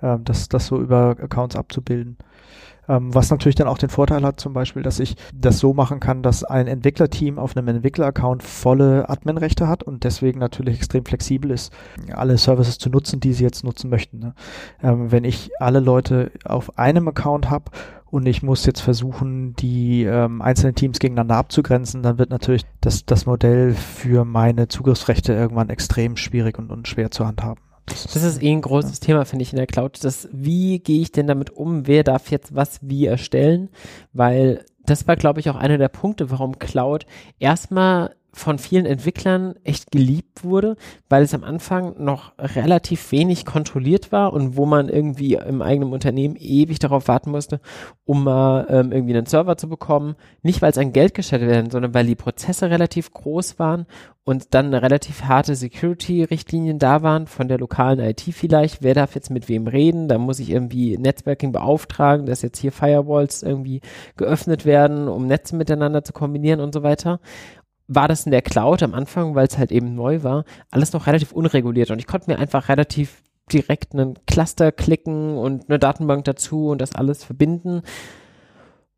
äh, das, das so über Accounts abzubilden. Ähm, was natürlich dann auch den Vorteil hat, zum Beispiel, dass ich das so machen kann, dass ein Entwicklerteam auf einem Entwickleraccount volle Adminrechte hat und deswegen natürlich extrem flexibel ist, alle Services zu nutzen, die sie jetzt nutzen möchten. Ne? Ähm, wenn ich alle Leute auf einem Account habe und ich muss jetzt versuchen, die ähm, einzelnen Teams gegeneinander abzugrenzen, dann wird natürlich das, das Modell für meine Zugriffsrechte irgendwann extrem schwierig und, und schwer zu handhaben. Das ist eh ein großes. Thema, finde ich, in der Cloud. Das, wie gehe ich denn damit um? Wer darf jetzt was wie erstellen? Weil das war, glaube ich, auch einer der Punkte, warum Cloud erstmal von vielen Entwicklern echt geliebt wurde, weil es am Anfang noch relativ wenig kontrolliert war und wo man irgendwie im eigenen Unternehmen ewig darauf warten musste, um mal ähm, irgendwie einen Server zu bekommen. Nicht, weil es an Geld gestellt werden, sondern weil die Prozesse relativ groß waren und dann relativ harte Security-Richtlinien da waren von der lokalen IT vielleicht. Wer darf jetzt mit wem reden? Da muss ich irgendwie Netzwerking beauftragen, dass jetzt hier Firewalls irgendwie geöffnet werden, um Netze miteinander zu kombinieren und so weiter war das in der Cloud am Anfang, weil es halt eben neu war, alles noch relativ unreguliert und ich konnte mir einfach relativ direkt einen Cluster klicken und eine Datenbank dazu und das alles verbinden.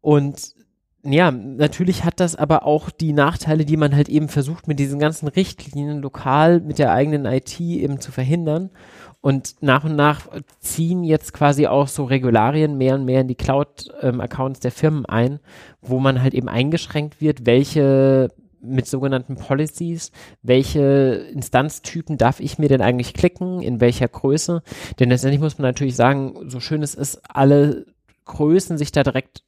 Und ja, natürlich hat das aber auch die Nachteile, die man halt eben versucht, mit diesen ganzen Richtlinien lokal mit der eigenen IT eben zu verhindern. Und nach und nach ziehen jetzt quasi auch so Regularien mehr und mehr in die Cloud-Accounts ähm, der Firmen ein, wo man halt eben eingeschränkt wird, welche mit sogenannten Policies, welche Instanztypen darf ich mir denn eigentlich klicken, in welcher Größe? Denn letztendlich muss man natürlich sagen, so schön es ist, alle Größen sich da direkt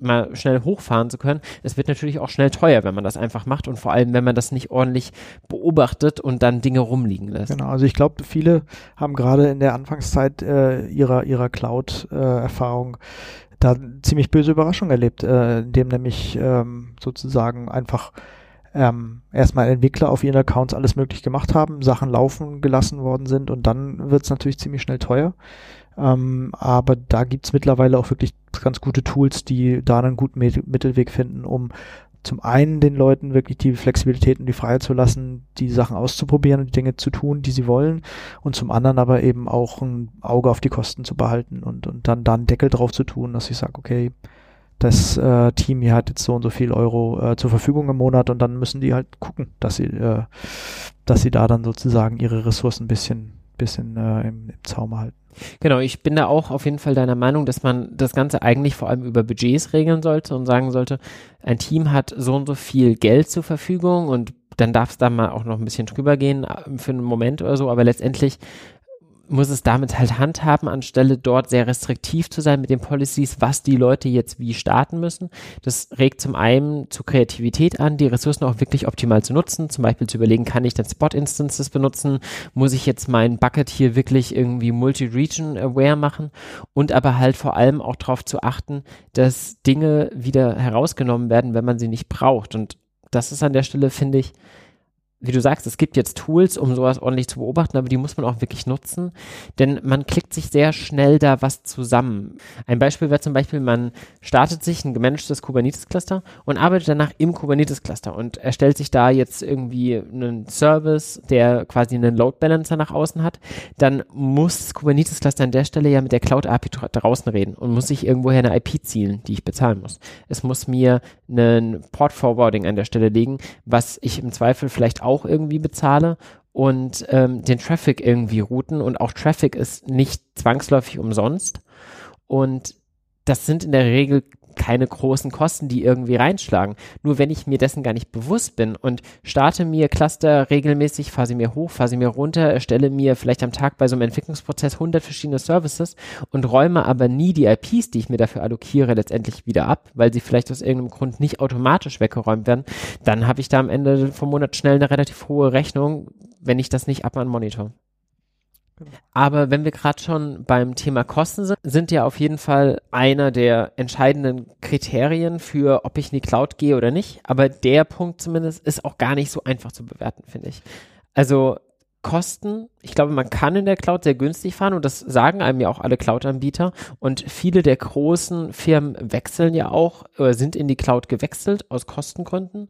mal schnell hochfahren zu können. Es wird natürlich auch schnell teuer, wenn man das einfach macht und vor allem, wenn man das nicht ordentlich beobachtet und dann Dinge rumliegen lässt. Genau, also ich glaube, viele haben gerade in der Anfangszeit äh, ihrer, ihrer Cloud-Erfahrung äh, da ziemlich böse Überraschungen erlebt, äh, indem nämlich ähm, sozusagen einfach ähm, erstmal Entwickler auf ihren Accounts alles möglich gemacht haben, Sachen laufen gelassen worden sind und dann wird es natürlich ziemlich schnell teuer. Ähm, aber da gibt's mittlerweile auch wirklich ganz gute Tools, die da einen guten Mittelweg finden, um zum einen den Leuten wirklich die Flexibilität und die Freiheit zu lassen, die Sachen auszuprobieren und die Dinge zu tun, die sie wollen und zum anderen aber eben auch ein Auge auf die Kosten zu behalten und, und dann da einen Deckel drauf zu tun, dass ich sage, okay, das äh, Team hier hat jetzt so und so viel Euro äh, zur Verfügung im Monat und dann müssen die halt gucken, dass sie, äh, dass sie da dann sozusagen ihre Ressourcen ein bisschen, bisschen äh, im, im Zaum halten. Genau, ich bin da auch auf jeden Fall deiner Meinung, dass man das Ganze eigentlich vor allem über Budgets regeln sollte und sagen sollte, ein Team hat so und so viel Geld zur Verfügung und dann darf es da mal auch noch ein bisschen drüber gehen äh, für einen Moment oder so, aber letztendlich muss es damit halt handhaben, anstelle dort sehr restriktiv zu sein mit den Policies, was die Leute jetzt wie starten müssen. Das regt zum einen zu Kreativität an, die Ressourcen auch wirklich optimal zu nutzen, zum Beispiel zu überlegen, kann ich dann Spot-Instances benutzen, muss ich jetzt mein Bucket hier wirklich irgendwie multi-region-aware machen und aber halt vor allem auch darauf zu achten, dass Dinge wieder herausgenommen werden, wenn man sie nicht braucht. Und das ist an der Stelle, finde ich, wie du sagst, es gibt jetzt Tools, um sowas ordentlich zu beobachten, aber die muss man auch wirklich nutzen, denn man klickt sich sehr schnell da was zusammen. Ein Beispiel wäre zum Beispiel, man startet sich ein gemanagtes Kubernetes-Cluster und arbeitet danach im Kubernetes-Cluster und erstellt sich da jetzt irgendwie einen Service, der quasi einen Load Balancer nach außen hat, dann muss das Kubernetes-Cluster an der Stelle ja mit der Cloud-API draußen reden und muss sich irgendwoher eine IP zielen, die ich bezahlen muss. Es muss mir einen Port-Forwarding an der Stelle legen, was ich im Zweifel vielleicht auch auch irgendwie bezahle und ähm, den Traffic irgendwie routen. Und auch Traffic ist nicht zwangsläufig umsonst. Und das sind in der Regel keine großen Kosten, die irgendwie reinschlagen. Nur wenn ich mir dessen gar nicht bewusst bin und starte mir Cluster regelmäßig, fahre sie mir hoch, fahre sie mir runter, erstelle mir vielleicht am Tag bei so einem Entwicklungsprozess 100 verschiedene Services und räume aber nie die IPs, die ich mir dafür allokiere, letztendlich wieder ab, weil sie vielleicht aus irgendeinem Grund nicht automatisch weggeräumt werden, dann habe ich da am Ende vom Monat schnell eine relativ hohe Rechnung, wenn ich das nicht ab an Monitor. Genau. Aber wenn wir gerade schon beim Thema Kosten sind, sind ja auf jeden Fall einer der entscheidenden Kriterien für, ob ich in die Cloud gehe oder nicht. Aber der Punkt zumindest ist auch gar nicht so einfach zu bewerten, finde ich. Also Kosten, ich glaube, man kann in der Cloud sehr günstig fahren und das sagen einem ja auch alle Cloud-Anbieter und viele der großen Firmen wechseln ja auch oder sind in die Cloud gewechselt aus Kostengründen.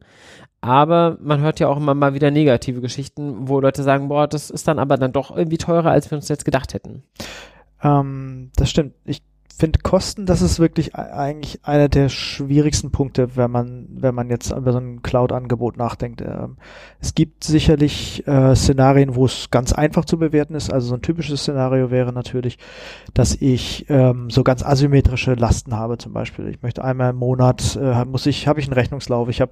Aber man hört ja auch immer mal wieder negative Geschichten, wo Leute sagen, boah, das ist dann aber dann doch irgendwie teurer, als wir uns jetzt gedacht hätten. Ähm, das stimmt. Ich finde Kosten, das ist wirklich eigentlich einer der schwierigsten Punkte, wenn man, wenn man jetzt über so ein Cloud-Angebot nachdenkt. Ähm, es gibt sicherlich äh, Szenarien, wo es ganz einfach zu bewerten ist. Also so ein typisches Szenario wäre natürlich, dass ich ähm, so ganz asymmetrische Lasten habe. Zum Beispiel, ich möchte einmal im Monat äh, muss ich, habe ich einen Rechnungslauf, ich habe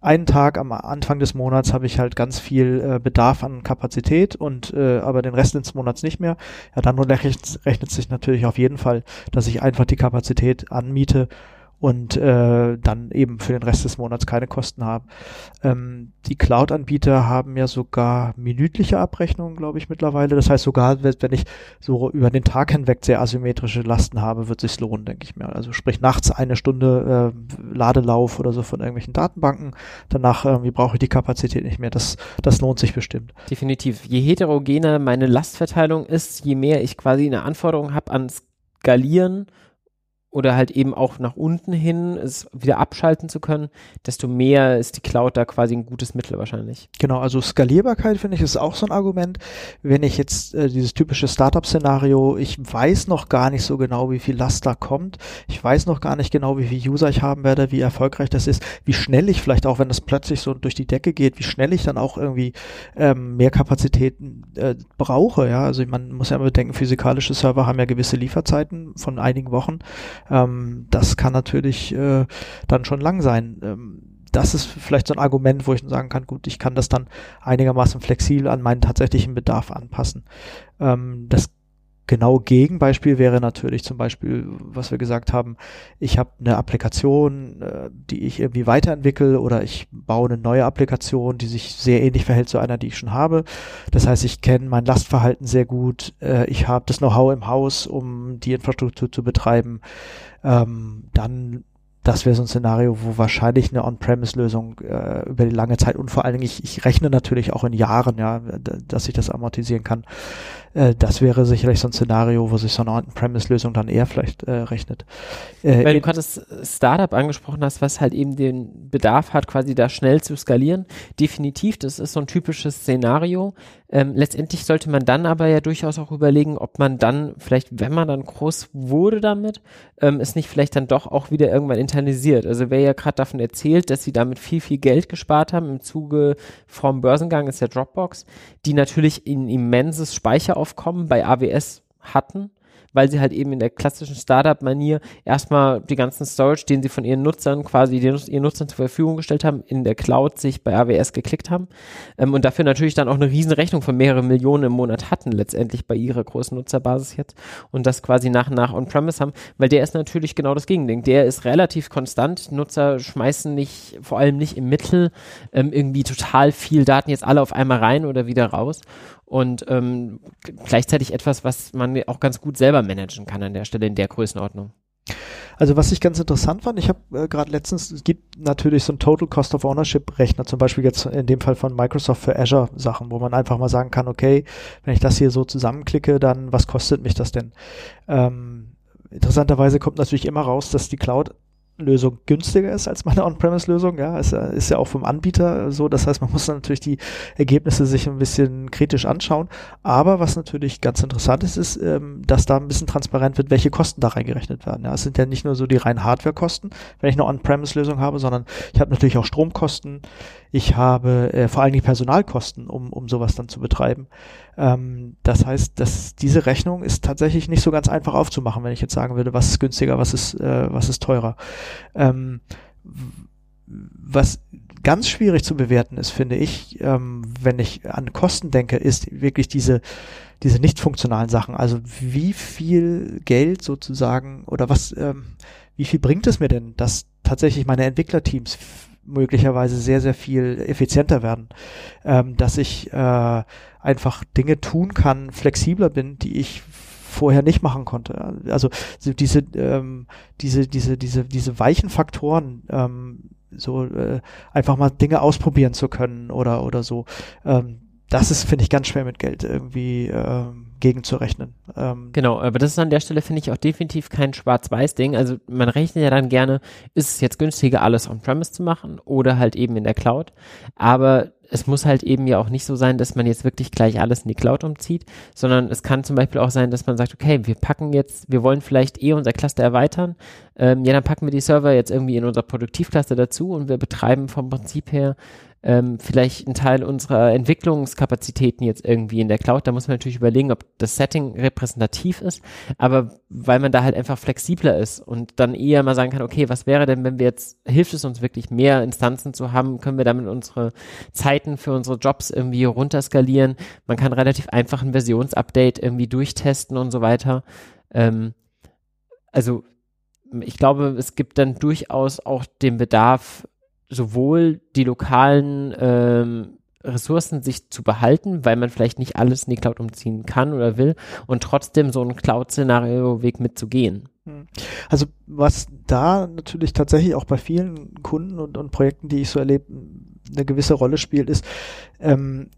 einen Tag am Anfang des Monats habe ich halt ganz viel äh, Bedarf an Kapazität und äh, aber den Rest des Monats nicht mehr. Ja, dann rechnet, rechnet sich natürlich auf jeden Fall, dass ich einfach die Kapazität anmiete und äh, dann eben für den Rest des Monats keine Kosten haben. Ähm, die Cloud-Anbieter haben ja sogar minütliche Abrechnungen, glaube ich, mittlerweile. Das heißt sogar, wenn ich so über den Tag hinweg sehr asymmetrische Lasten habe, wird sich lohnen, denke ich mir. Also sprich nachts eine Stunde äh, Ladelauf oder so von irgendwelchen Datenbanken. Danach irgendwie brauche ich die Kapazität nicht mehr. Das, das lohnt sich bestimmt. Definitiv. Je heterogener meine Lastverteilung ist, je mehr ich quasi eine Anforderung habe an Skalieren oder halt eben auch nach unten hin es wieder abschalten zu können, desto mehr ist die Cloud da quasi ein gutes Mittel wahrscheinlich. Genau, also Skalierbarkeit finde ich ist auch so ein Argument. Wenn ich jetzt äh, dieses typische Startup-Szenario, ich weiß noch gar nicht so genau, wie viel Last da kommt, ich weiß noch gar nicht genau, wie viel User ich haben werde, wie erfolgreich das ist, wie schnell ich vielleicht auch, wenn das plötzlich so durch die Decke geht, wie schnell ich dann auch irgendwie ähm, mehr Kapazitäten äh, brauche. Ja, also man muss ja immer bedenken, physikalische Server haben ja gewisse Lieferzeiten von einigen Wochen. Ähm, das kann natürlich äh, dann schon lang sein. Ähm, das ist vielleicht so ein Argument, wo ich sagen kann, gut, ich kann das dann einigermaßen flexibel an meinen tatsächlichen Bedarf anpassen. Ähm, das genau Gegenbeispiel wäre natürlich zum Beispiel, was wir gesagt haben, ich habe eine Applikation, äh, die ich irgendwie weiterentwickle oder ich baue eine neue Applikation, die sich sehr ähnlich verhält zu einer, die ich schon habe. Das heißt, ich kenne mein Lastverhalten sehr gut, äh, ich habe das Know-how im Haus, um die Infrastruktur zu betreiben. Ähm, dann das wäre so ein Szenario, wo wahrscheinlich eine On-Premise-Lösung äh, über die lange Zeit und vor allen Dingen, ich, ich rechne natürlich auch in Jahren, ja, dass ich das amortisieren kann, äh, das wäre sicherlich so ein Szenario, wo sich so eine On-Premise-Lösung dann eher vielleicht äh, rechnet. Äh, Weil du gerade das Startup angesprochen hast, was halt eben den Bedarf hat, quasi da schnell zu skalieren. Definitiv, das ist so ein typisches Szenario. Ähm, letztendlich sollte man dann aber ja durchaus auch überlegen, ob man dann vielleicht, wenn man dann groß wurde damit, ähm, es nicht vielleicht dann doch auch wieder irgendwann internalisiert. Also wer ja gerade davon erzählt, dass sie damit viel, viel Geld gespart haben im Zuge vom Börsengang ist der Dropbox, die natürlich ein immenses Speicheraufkommen bei AWS hatten weil sie halt eben in der klassischen Startup-Manier erstmal die ganzen Storage, den sie von ihren Nutzern quasi den, ihren Nutzern zur Verfügung gestellt haben, in der Cloud sich bei AWS geklickt haben ähm, und dafür natürlich dann auch eine riesen Rechnung von mehreren Millionen im Monat hatten, letztendlich bei ihrer großen Nutzerbasis jetzt und das quasi nach und nach on-premise haben, weil der ist natürlich genau das Gegending. Der ist relativ konstant. Nutzer schmeißen nicht, vor allem nicht im Mittel, ähm, irgendwie total viel Daten jetzt alle auf einmal rein oder wieder raus und ähm, gleichzeitig etwas, was man auch ganz gut selber managen kann an der Stelle in der Größenordnung. Also was ich ganz interessant fand, ich habe äh, gerade letztens, es gibt natürlich so ein Total Cost of Ownership Rechner, zum Beispiel jetzt in dem Fall von Microsoft für Azure Sachen, wo man einfach mal sagen kann, okay, wenn ich das hier so zusammenklicke, dann was kostet mich das denn? Ähm, interessanterweise kommt natürlich immer raus, dass die Cloud Lösung günstiger ist als meine On-Premise-Lösung. Ja, ist, ist ja auch vom Anbieter so. Das heißt, man muss natürlich die Ergebnisse sich ein bisschen kritisch anschauen. Aber was natürlich ganz interessant ist, ist, ähm, dass da ein bisschen transparent wird, welche Kosten da reingerechnet werden. Ja, es sind ja nicht nur so die reinen Hardware-Kosten, wenn ich eine On-Premise-Lösung habe, sondern ich habe natürlich auch Stromkosten. Ich habe äh, vor allen Dingen Personalkosten, um, um sowas dann zu betreiben. Ähm, das heißt, dass diese Rechnung ist tatsächlich nicht so ganz einfach aufzumachen, wenn ich jetzt sagen würde, was ist günstiger, was ist, äh, was ist teurer. Ähm, was ganz schwierig zu bewerten ist, finde ich, ähm, wenn ich an Kosten denke, ist wirklich diese, diese nicht funktionalen Sachen. Also wie viel Geld sozusagen oder was, ähm, wie viel bringt es mir denn, dass tatsächlich meine Entwicklerteams möglicherweise sehr, sehr viel effizienter werden, ähm, dass ich äh, einfach Dinge tun kann, flexibler bin, die ich vorher nicht machen konnte. Also diese, ähm, diese, diese, diese, diese weichen Faktoren, ähm, so äh, einfach mal Dinge ausprobieren zu können oder oder so. Ähm, das ist, finde ich, ganz schwer mit Geld irgendwie ähm, gegenzurechnen. Ähm, genau, aber das ist an der Stelle, finde ich, auch definitiv kein Schwarz-Weiß-Ding. Also man rechnet ja dann gerne, ist es jetzt günstiger, alles on-premise zu machen oder halt eben in der Cloud. Aber es muss halt eben ja auch nicht so sein, dass man jetzt wirklich gleich alles in die Cloud umzieht, sondern es kann zum Beispiel auch sein, dass man sagt, okay, wir packen jetzt, wir wollen vielleicht eh unser Cluster erweitern, ähm, ja, dann packen wir die Server jetzt irgendwie in unser Produktivcluster dazu und wir betreiben vom Prinzip her ähm, vielleicht ein Teil unserer Entwicklungskapazitäten jetzt irgendwie in der Cloud. Da muss man natürlich überlegen, ob das Setting repräsentativ ist, aber weil man da halt einfach flexibler ist und dann eher mal sagen kann, okay, was wäre denn, wenn wir jetzt, hilft es uns wirklich mehr Instanzen zu haben, können wir damit unsere Zeiten für unsere Jobs irgendwie runterskalieren. Man kann relativ einfach ein Versionsupdate irgendwie durchtesten und so weiter. Ähm, also ich glaube, es gibt dann durchaus auch den Bedarf, sowohl die lokalen ähm, Ressourcen sich zu behalten, weil man vielleicht nicht alles in die Cloud umziehen kann oder will und trotzdem so ein Cloud-Szenario-Weg mitzugehen. Hm. Also was da natürlich tatsächlich auch bei vielen Kunden und, und Projekten, die ich so erlebe, eine gewisse Rolle spielt, ist, ähm,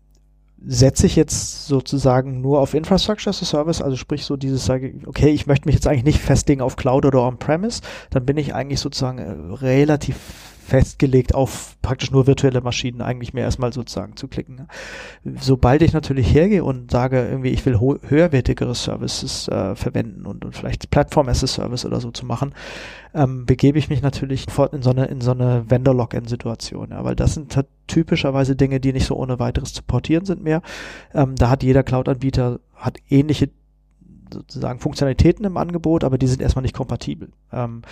setze ich jetzt sozusagen nur auf Infrastructure as a Service, also sprich so dieses, sage okay, ich möchte mich jetzt eigentlich nicht festlegen auf Cloud oder On-Premise, dann bin ich eigentlich sozusagen äh, relativ festgelegt auf praktisch nur virtuelle Maschinen eigentlich mehr erstmal sozusagen zu klicken. Sobald ich natürlich hergehe und sage, irgendwie, ich will höherwertigere Services äh, verwenden und, und vielleicht Plattform as a Service oder so zu machen, ähm, begebe ich mich natürlich sofort in so eine, in so eine Vendor-Login-Situation, ja, weil das sind typischerweise Dinge, die nicht so ohne weiteres zu portieren sind mehr. Ähm, da hat jeder Cloud-Anbieter hat ähnliche sozusagen Funktionalitäten im Angebot, aber die sind erstmal nicht kompatibel. Ähm,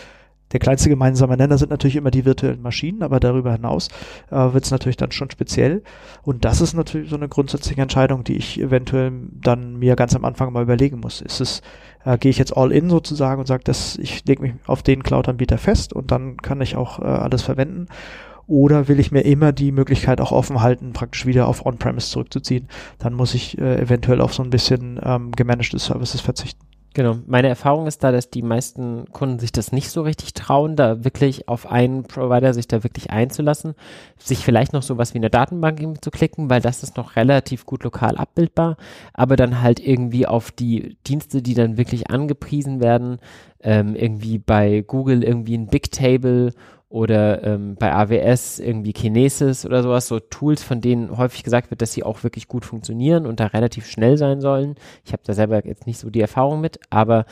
der kleinste gemeinsame Nenner sind natürlich immer die virtuellen Maschinen, aber darüber hinaus äh, wird es natürlich dann schon speziell. Und das ist natürlich so eine grundsätzliche Entscheidung, die ich eventuell dann mir ganz am Anfang mal überlegen muss. Ist es, äh, gehe ich jetzt all in sozusagen und sage, dass ich lege mich auf den Cloud-Anbieter fest und dann kann ich auch äh, alles verwenden. Oder will ich mir immer die Möglichkeit auch offen halten, praktisch wieder auf On-Premise zurückzuziehen? Dann muss ich äh, eventuell auf so ein bisschen ähm, gemanagte Services verzichten. Genau. Meine Erfahrung ist da, dass die meisten Kunden sich das nicht so richtig trauen, da wirklich auf einen Provider sich da wirklich einzulassen, sich vielleicht noch sowas wie eine Datenbank zu klicken, weil das ist noch relativ gut lokal abbildbar, aber dann halt irgendwie auf die Dienste, die dann wirklich angepriesen werden, ähm, irgendwie bei Google irgendwie ein Bigtable oder ähm, bei AWS irgendwie Kinesis oder sowas, so Tools, von denen häufig gesagt wird, dass sie auch wirklich gut funktionieren und da relativ schnell sein sollen. Ich habe da selber jetzt nicht so die Erfahrung mit, aber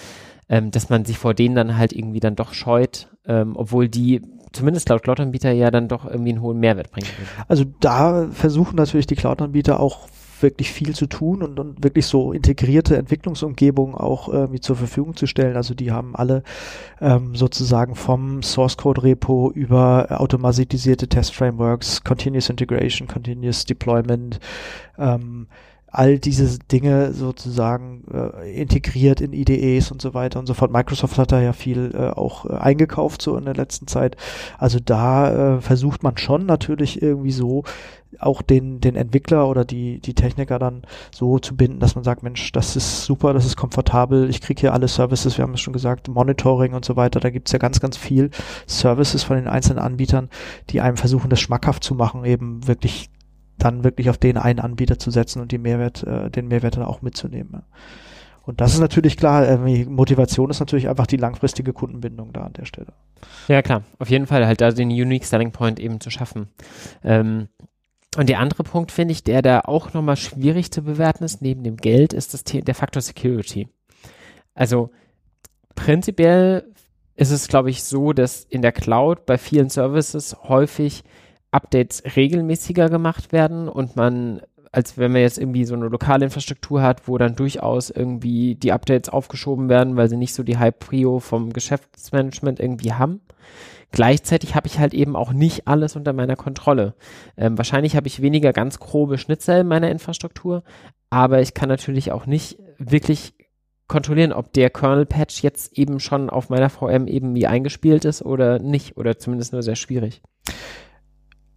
ähm, dass man sich vor denen dann halt irgendwie dann doch scheut, ähm, obwohl die zumindest laut Cloud-Anbieter ja dann doch irgendwie einen hohen Mehrwert bringen. Also da versuchen natürlich die Cloud-Anbieter auch wirklich viel zu tun und, und wirklich so integrierte Entwicklungsumgebungen auch irgendwie zur Verfügung zu stellen. Also die haben alle ähm, sozusagen vom Source Code Repo über automatisierte Test Frameworks, Continuous Integration, Continuous Deployment, ähm, all diese Dinge sozusagen äh, integriert in IDEs und so weiter und so fort. Microsoft hat da ja viel äh, auch äh, eingekauft so in der letzten Zeit. Also da äh, versucht man schon natürlich irgendwie so auch den, den Entwickler oder die, die Techniker dann so zu binden, dass man sagt, Mensch, das ist super, das ist komfortabel, ich kriege hier alle Services, wir haben es schon gesagt, Monitoring und so weiter, da gibt's ja ganz, ganz viel Services von den einzelnen Anbietern, die einem versuchen, das schmackhaft zu machen, eben wirklich dann wirklich auf den einen Anbieter zu setzen und die Mehrwert, äh, den Mehrwert dann auch mitzunehmen. Und das ist natürlich klar, äh, Motivation ist natürlich einfach die langfristige Kundenbindung da an der Stelle. Ja, klar, auf jeden Fall halt da den Unique Selling Point eben zu schaffen. Ähm, und der andere Punkt, finde ich, der da auch nochmal schwierig zu bewerten ist, neben dem Geld, ist das der Faktor Security. Also prinzipiell ist es, glaube ich, so, dass in der Cloud bei vielen Services häufig Updates regelmäßiger gemacht werden und man, als wenn man jetzt irgendwie so eine lokale Infrastruktur hat, wo dann durchaus irgendwie die Updates aufgeschoben werden, weil sie nicht so die High Prio vom Geschäftsmanagement irgendwie haben. Gleichzeitig habe ich halt eben auch nicht alles unter meiner Kontrolle. Ähm, wahrscheinlich habe ich weniger ganz grobe Schnitzel in meiner Infrastruktur, aber ich kann natürlich auch nicht wirklich kontrollieren, ob der Kernel-Patch jetzt eben schon auf meiner VM eben wie eingespielt ist oder nicht, oder zumindest nur sehr schwierig.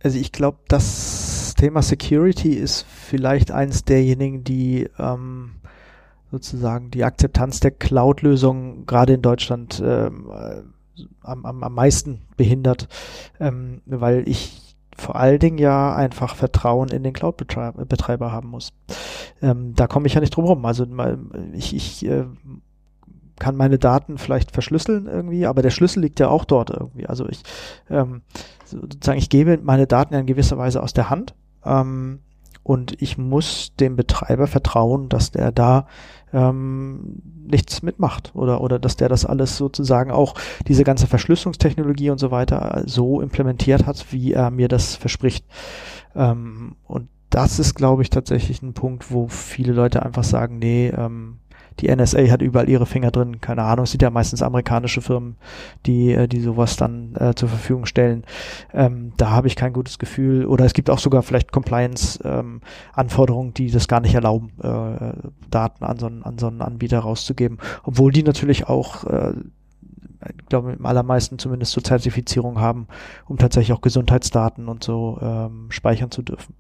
Also ich glaube, das Thema Security ist vielleicht eins derjenigen, die ähm, sozusagen die Akzeptanz der Cloud-Lösung gerade in Deutschland ähm, am, am, am meisten behindert, ähm, weil ich vor allen Dingen ja einfach Vertrauen in den Cloud-Betreiber haben muss. Ähm, da komme ich ja nicht drum rum. Also ich, ich äh, kann meine Daten vielleicht verschlüsseln irgendwie, aber der Schlüssel liegt ja auch dort irgendwie. Also ich ähm, sozusagen, ich gebe meine Daten ja in gewisser Weise aus der Hand ähm, und ich muss dem Betreiber vertrauen, dass der da ähm, nichts mitmacht oder, oder dass der das alles sozusagen auch diese ganze Verschlüsselungstechnologie und so weiter so implementiert hat, wie er mir das verspricht. Ähm, und das ist, glaube ich, tatsächlich ein Punkt, wo viele Leute einfach sagen, nee, ähm, die NSA hat überall ihre Finger drin. Keine Ahnung, es sind ja meistens amerikanische Firmen, die, äh, die sowas dann äh, zur Verfügung stellen. Ähm, da habe ich kein gutes Gefühl. Oder es gibt auch sogar vielleicht Compliance-Anforderungen, ähm, die das gar nicht erlauben, äh, Daten an so, einen, an so einen Anbieter rauszugeben. Obwohl die natürlich auch äh, ich glaube, im allermeisten zumindest zur Zertifizierung haben, um tatsächlich auch Gesundheitsdaten und so ähm, speichern zu dürfen.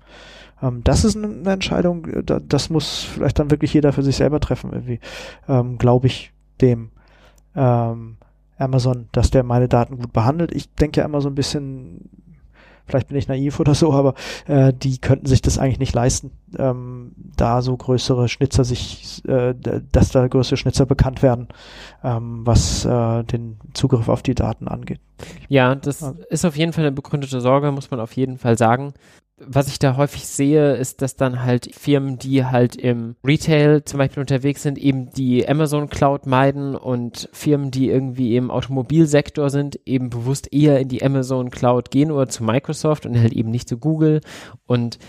Ähm, das ist eine Entscheidung, äh, da, das muss vielleicht dann wirklich jeder für sich selber treffen, irgendwie, ähm, glaube ich dem ähm, Amazon, dass der meine Daten gut behandelt. Ich denke ja immer so ein bisschen, vielleicht bin ich naiv oder so, aber äh, die könnten sich das eigentlich nicht leisten, ähm, da so größere Schnitzer sich, äh, dass da größere Schnitzer bekannt werden, ähm, was äh, den Zugriff auf die Daten angeht. Ja, das also. ist auf jeden Fall eine begründete Sorge, muss man auf jeden Fall sagen was ich da häufig sehe, ist, dass dann halt Firmen, die halt im Retail zum Beispiel unterwegs sind, eben die Amazon Cloud meiden und Firmen, die irgendwie im Automobilsektor sind, eben bewusst eher in die Amazon Cloud gehen oder zu Microsoft und halt eben nicht zu Google und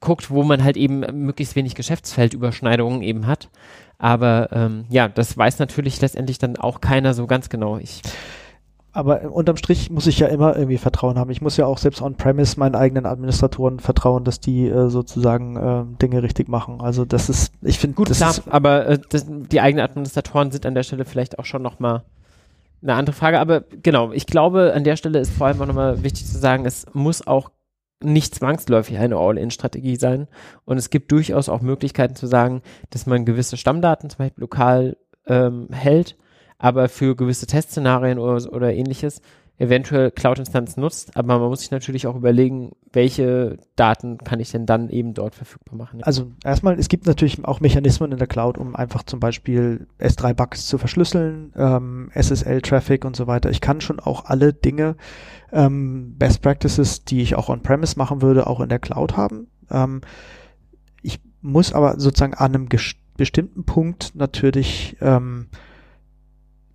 guckt, wo man halt eben möglichst wenig Geschäftsfeldüberschneidungen eben hat. Aber ähm, ja, das weiß natürlich letztendlich dann auch keiner so ganz genau. Ich aber unterm Strich muss ich ja immer irgendwie Vertrauen haben. Ich muss ja auch selbst on-premise meinen eigenen Administratoren vertrauen, dass die äh, sozusagen äh, Dinge richtig machen. Also das ist, ich finde gut, das klar, ist, aber äh, das, die eigenen Administratoren sind an der Stelle vielleicht auch schon noch mal eine andere Frage. Aber genau, ich glaube, an der Stelle ist vor allem auch nochmal wichtig zu sagen, es muss auch nicht zwangsläufig eine All-in-Strategie sein. Und es gibt durchaus auch Möglichkeiten zu sagen, dass man gewisse Stammdaten zum Beispiel lokal ähm, hält aber für gewisse Testszenarien oder, oder ähnliches eventuell Cloud-Instanzen nutzt, aber man muss sich natürlich auch überlegen, welche Daten kann ich denn dann eben dort verfügbar machen. Also erstmal, es gibt natürlich auch Mechanismen in der Cloud, um einfach zum Beispiel S3-Bugs zu verschlüsseln, ähm, SSL-Traffic und so weiter. Ich kann schon auch alle Dinge, ähm, Best Practices, die ich auch on-premise machen würde, auch in der Cloud haben. Ähm, ich muss aber sozusagen an einem bestimmten Punkt natürlich ähm,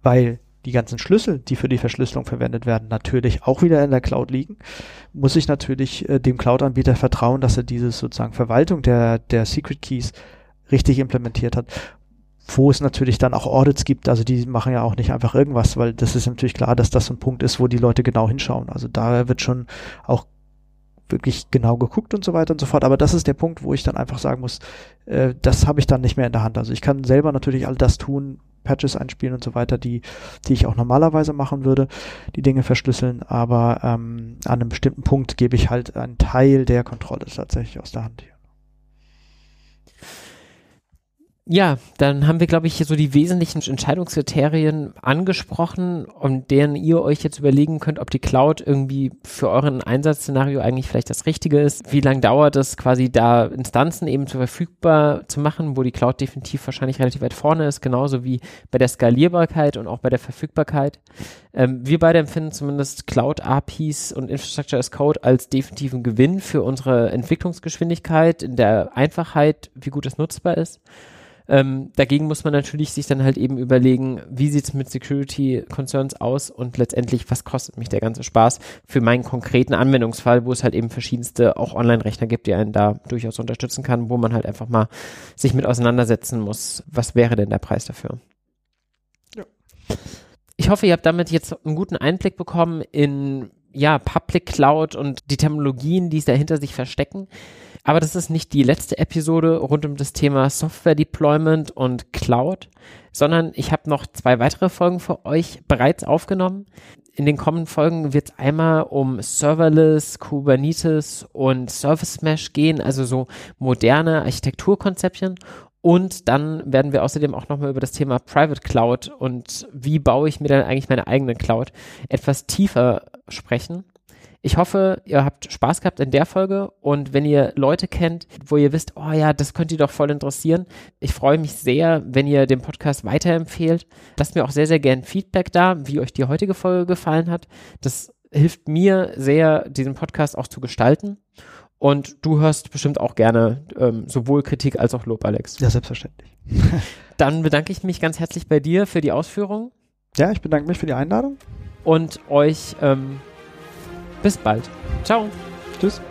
weil die ganzen Schlüssel, die für die Verschlüsselung verwendet werden, natürlich auch wieder in der Cloud liegen, muss ich natürlich äh, dem Cloud-Anbieter vertrauen, dass er diese sozusagen Verwaltung der, der Secret Keys richtig implementiert hat. Wo es natürlich dann auch Audits gibt, also die machen ja auch nicht einfach irgendwas, weil das ist natürlich klar, dass das ein Punkt ist, wo die Leute genau hinschauen. Also da wird schon auch wirklich genau geguckt und so weiter und so fort. Aber das ist der Punkt, wo ich dann einfach sagen muss, äh, das habe ich dann nicht mehr in der Hand. Also ich kann selber natürlich all das tun, Patches einspielen und so weiter, die, die ich auch normalerweise machen würde, die Dinge verschlüsseln, aber ähm, an einem bestimmten Punkt gebe ich halt einen Teil der Kontrolle tatsächlich aus der Hand hier. Ja, dann haben wir, glaube ich, hier so die wesentlichen Entscheidungskriterien angesprochen, um deren ihr euch jetzt überlegen könnt, ob die Cloud irgendwie für euren Einsatzszenario eigentlich vielleicht das Richtige ist. Wie lange dauert es quasi da Instanzen eben zu verfügbar zu machen, wo die Cloud definitiv wahrscheinlich relativ weit vorne ist, genauso wie bei der Skalierbarkeit und auch bei der Verfügbarkeit. Ähm, wir beide empfinden zumindest Cloud APIs und Infrastructure as Code als definitiven Gewinn für unsere Entwicklungsgeschwindigkeit in der Einfachheit, wie gut es nutzbar ist. Ähm, dagegen muss man natürlich sich dann halt eben überlegen, wie sieht es mit Security Concerns aus und letztendlich, was kostet mich der ganze Spaß für meinen konkreten Anwendungsfall, wo es halt eben verschiedenste auch Online-Rechner gibt, die einen da durchaus unterstützen kann, wo man halt einfach mal sich mit auseinandersetzen muss, was wäre denn der Preis dafür. Ja. Ich hoffe, ihr habt damit jetzt einen guten Einblick bekommen in ja, Public Cloud und die Technologien, die es dahinter sich verstecken. Aber das ist nicht die letzte Episode rund um das Thema Software Deployment und Cloud, sondern ich habe noch zwei weitere Folgen für euch bereits aufgenommen. In den kommenden Folgen wird es einmal um Serverless, Kubernetes und Service Mesh gehen, also so moderne Architekturkonzeptchen. Und dann werden wir außerdem auch nochmal über das Thema Private Cloud und wie baue ich mir dann eigentlich meine eigene Cloud etwas tiefer sprechen. Ich hoffe, ihr habt Spaß gehabt in der Folge und wenn ihr Leute kennt, wo ihr wisst, oh ja, das könnte ihr doch voll interessieren. Ich freue mich sehr, wenn ihr den Podcast weiterempfehlt. Lasst mir auch sehr, sehr gern Feedback da, wie euch die heutige Folge gefallen hat. Das hilft mir sehr, diesen Podcast auch zu gestalten. Und du hörst bestimmt auch gerne ähm, sowohl Kritik als auch Lob, Alex. Ja, selbstverständlich. Dann bedanke ich mich ganz herzlich bei dir für die Ausführung. Ja, ich bedanke mich für die Einladung. Und euch ähm, bis bald. Ciao. Tschüss.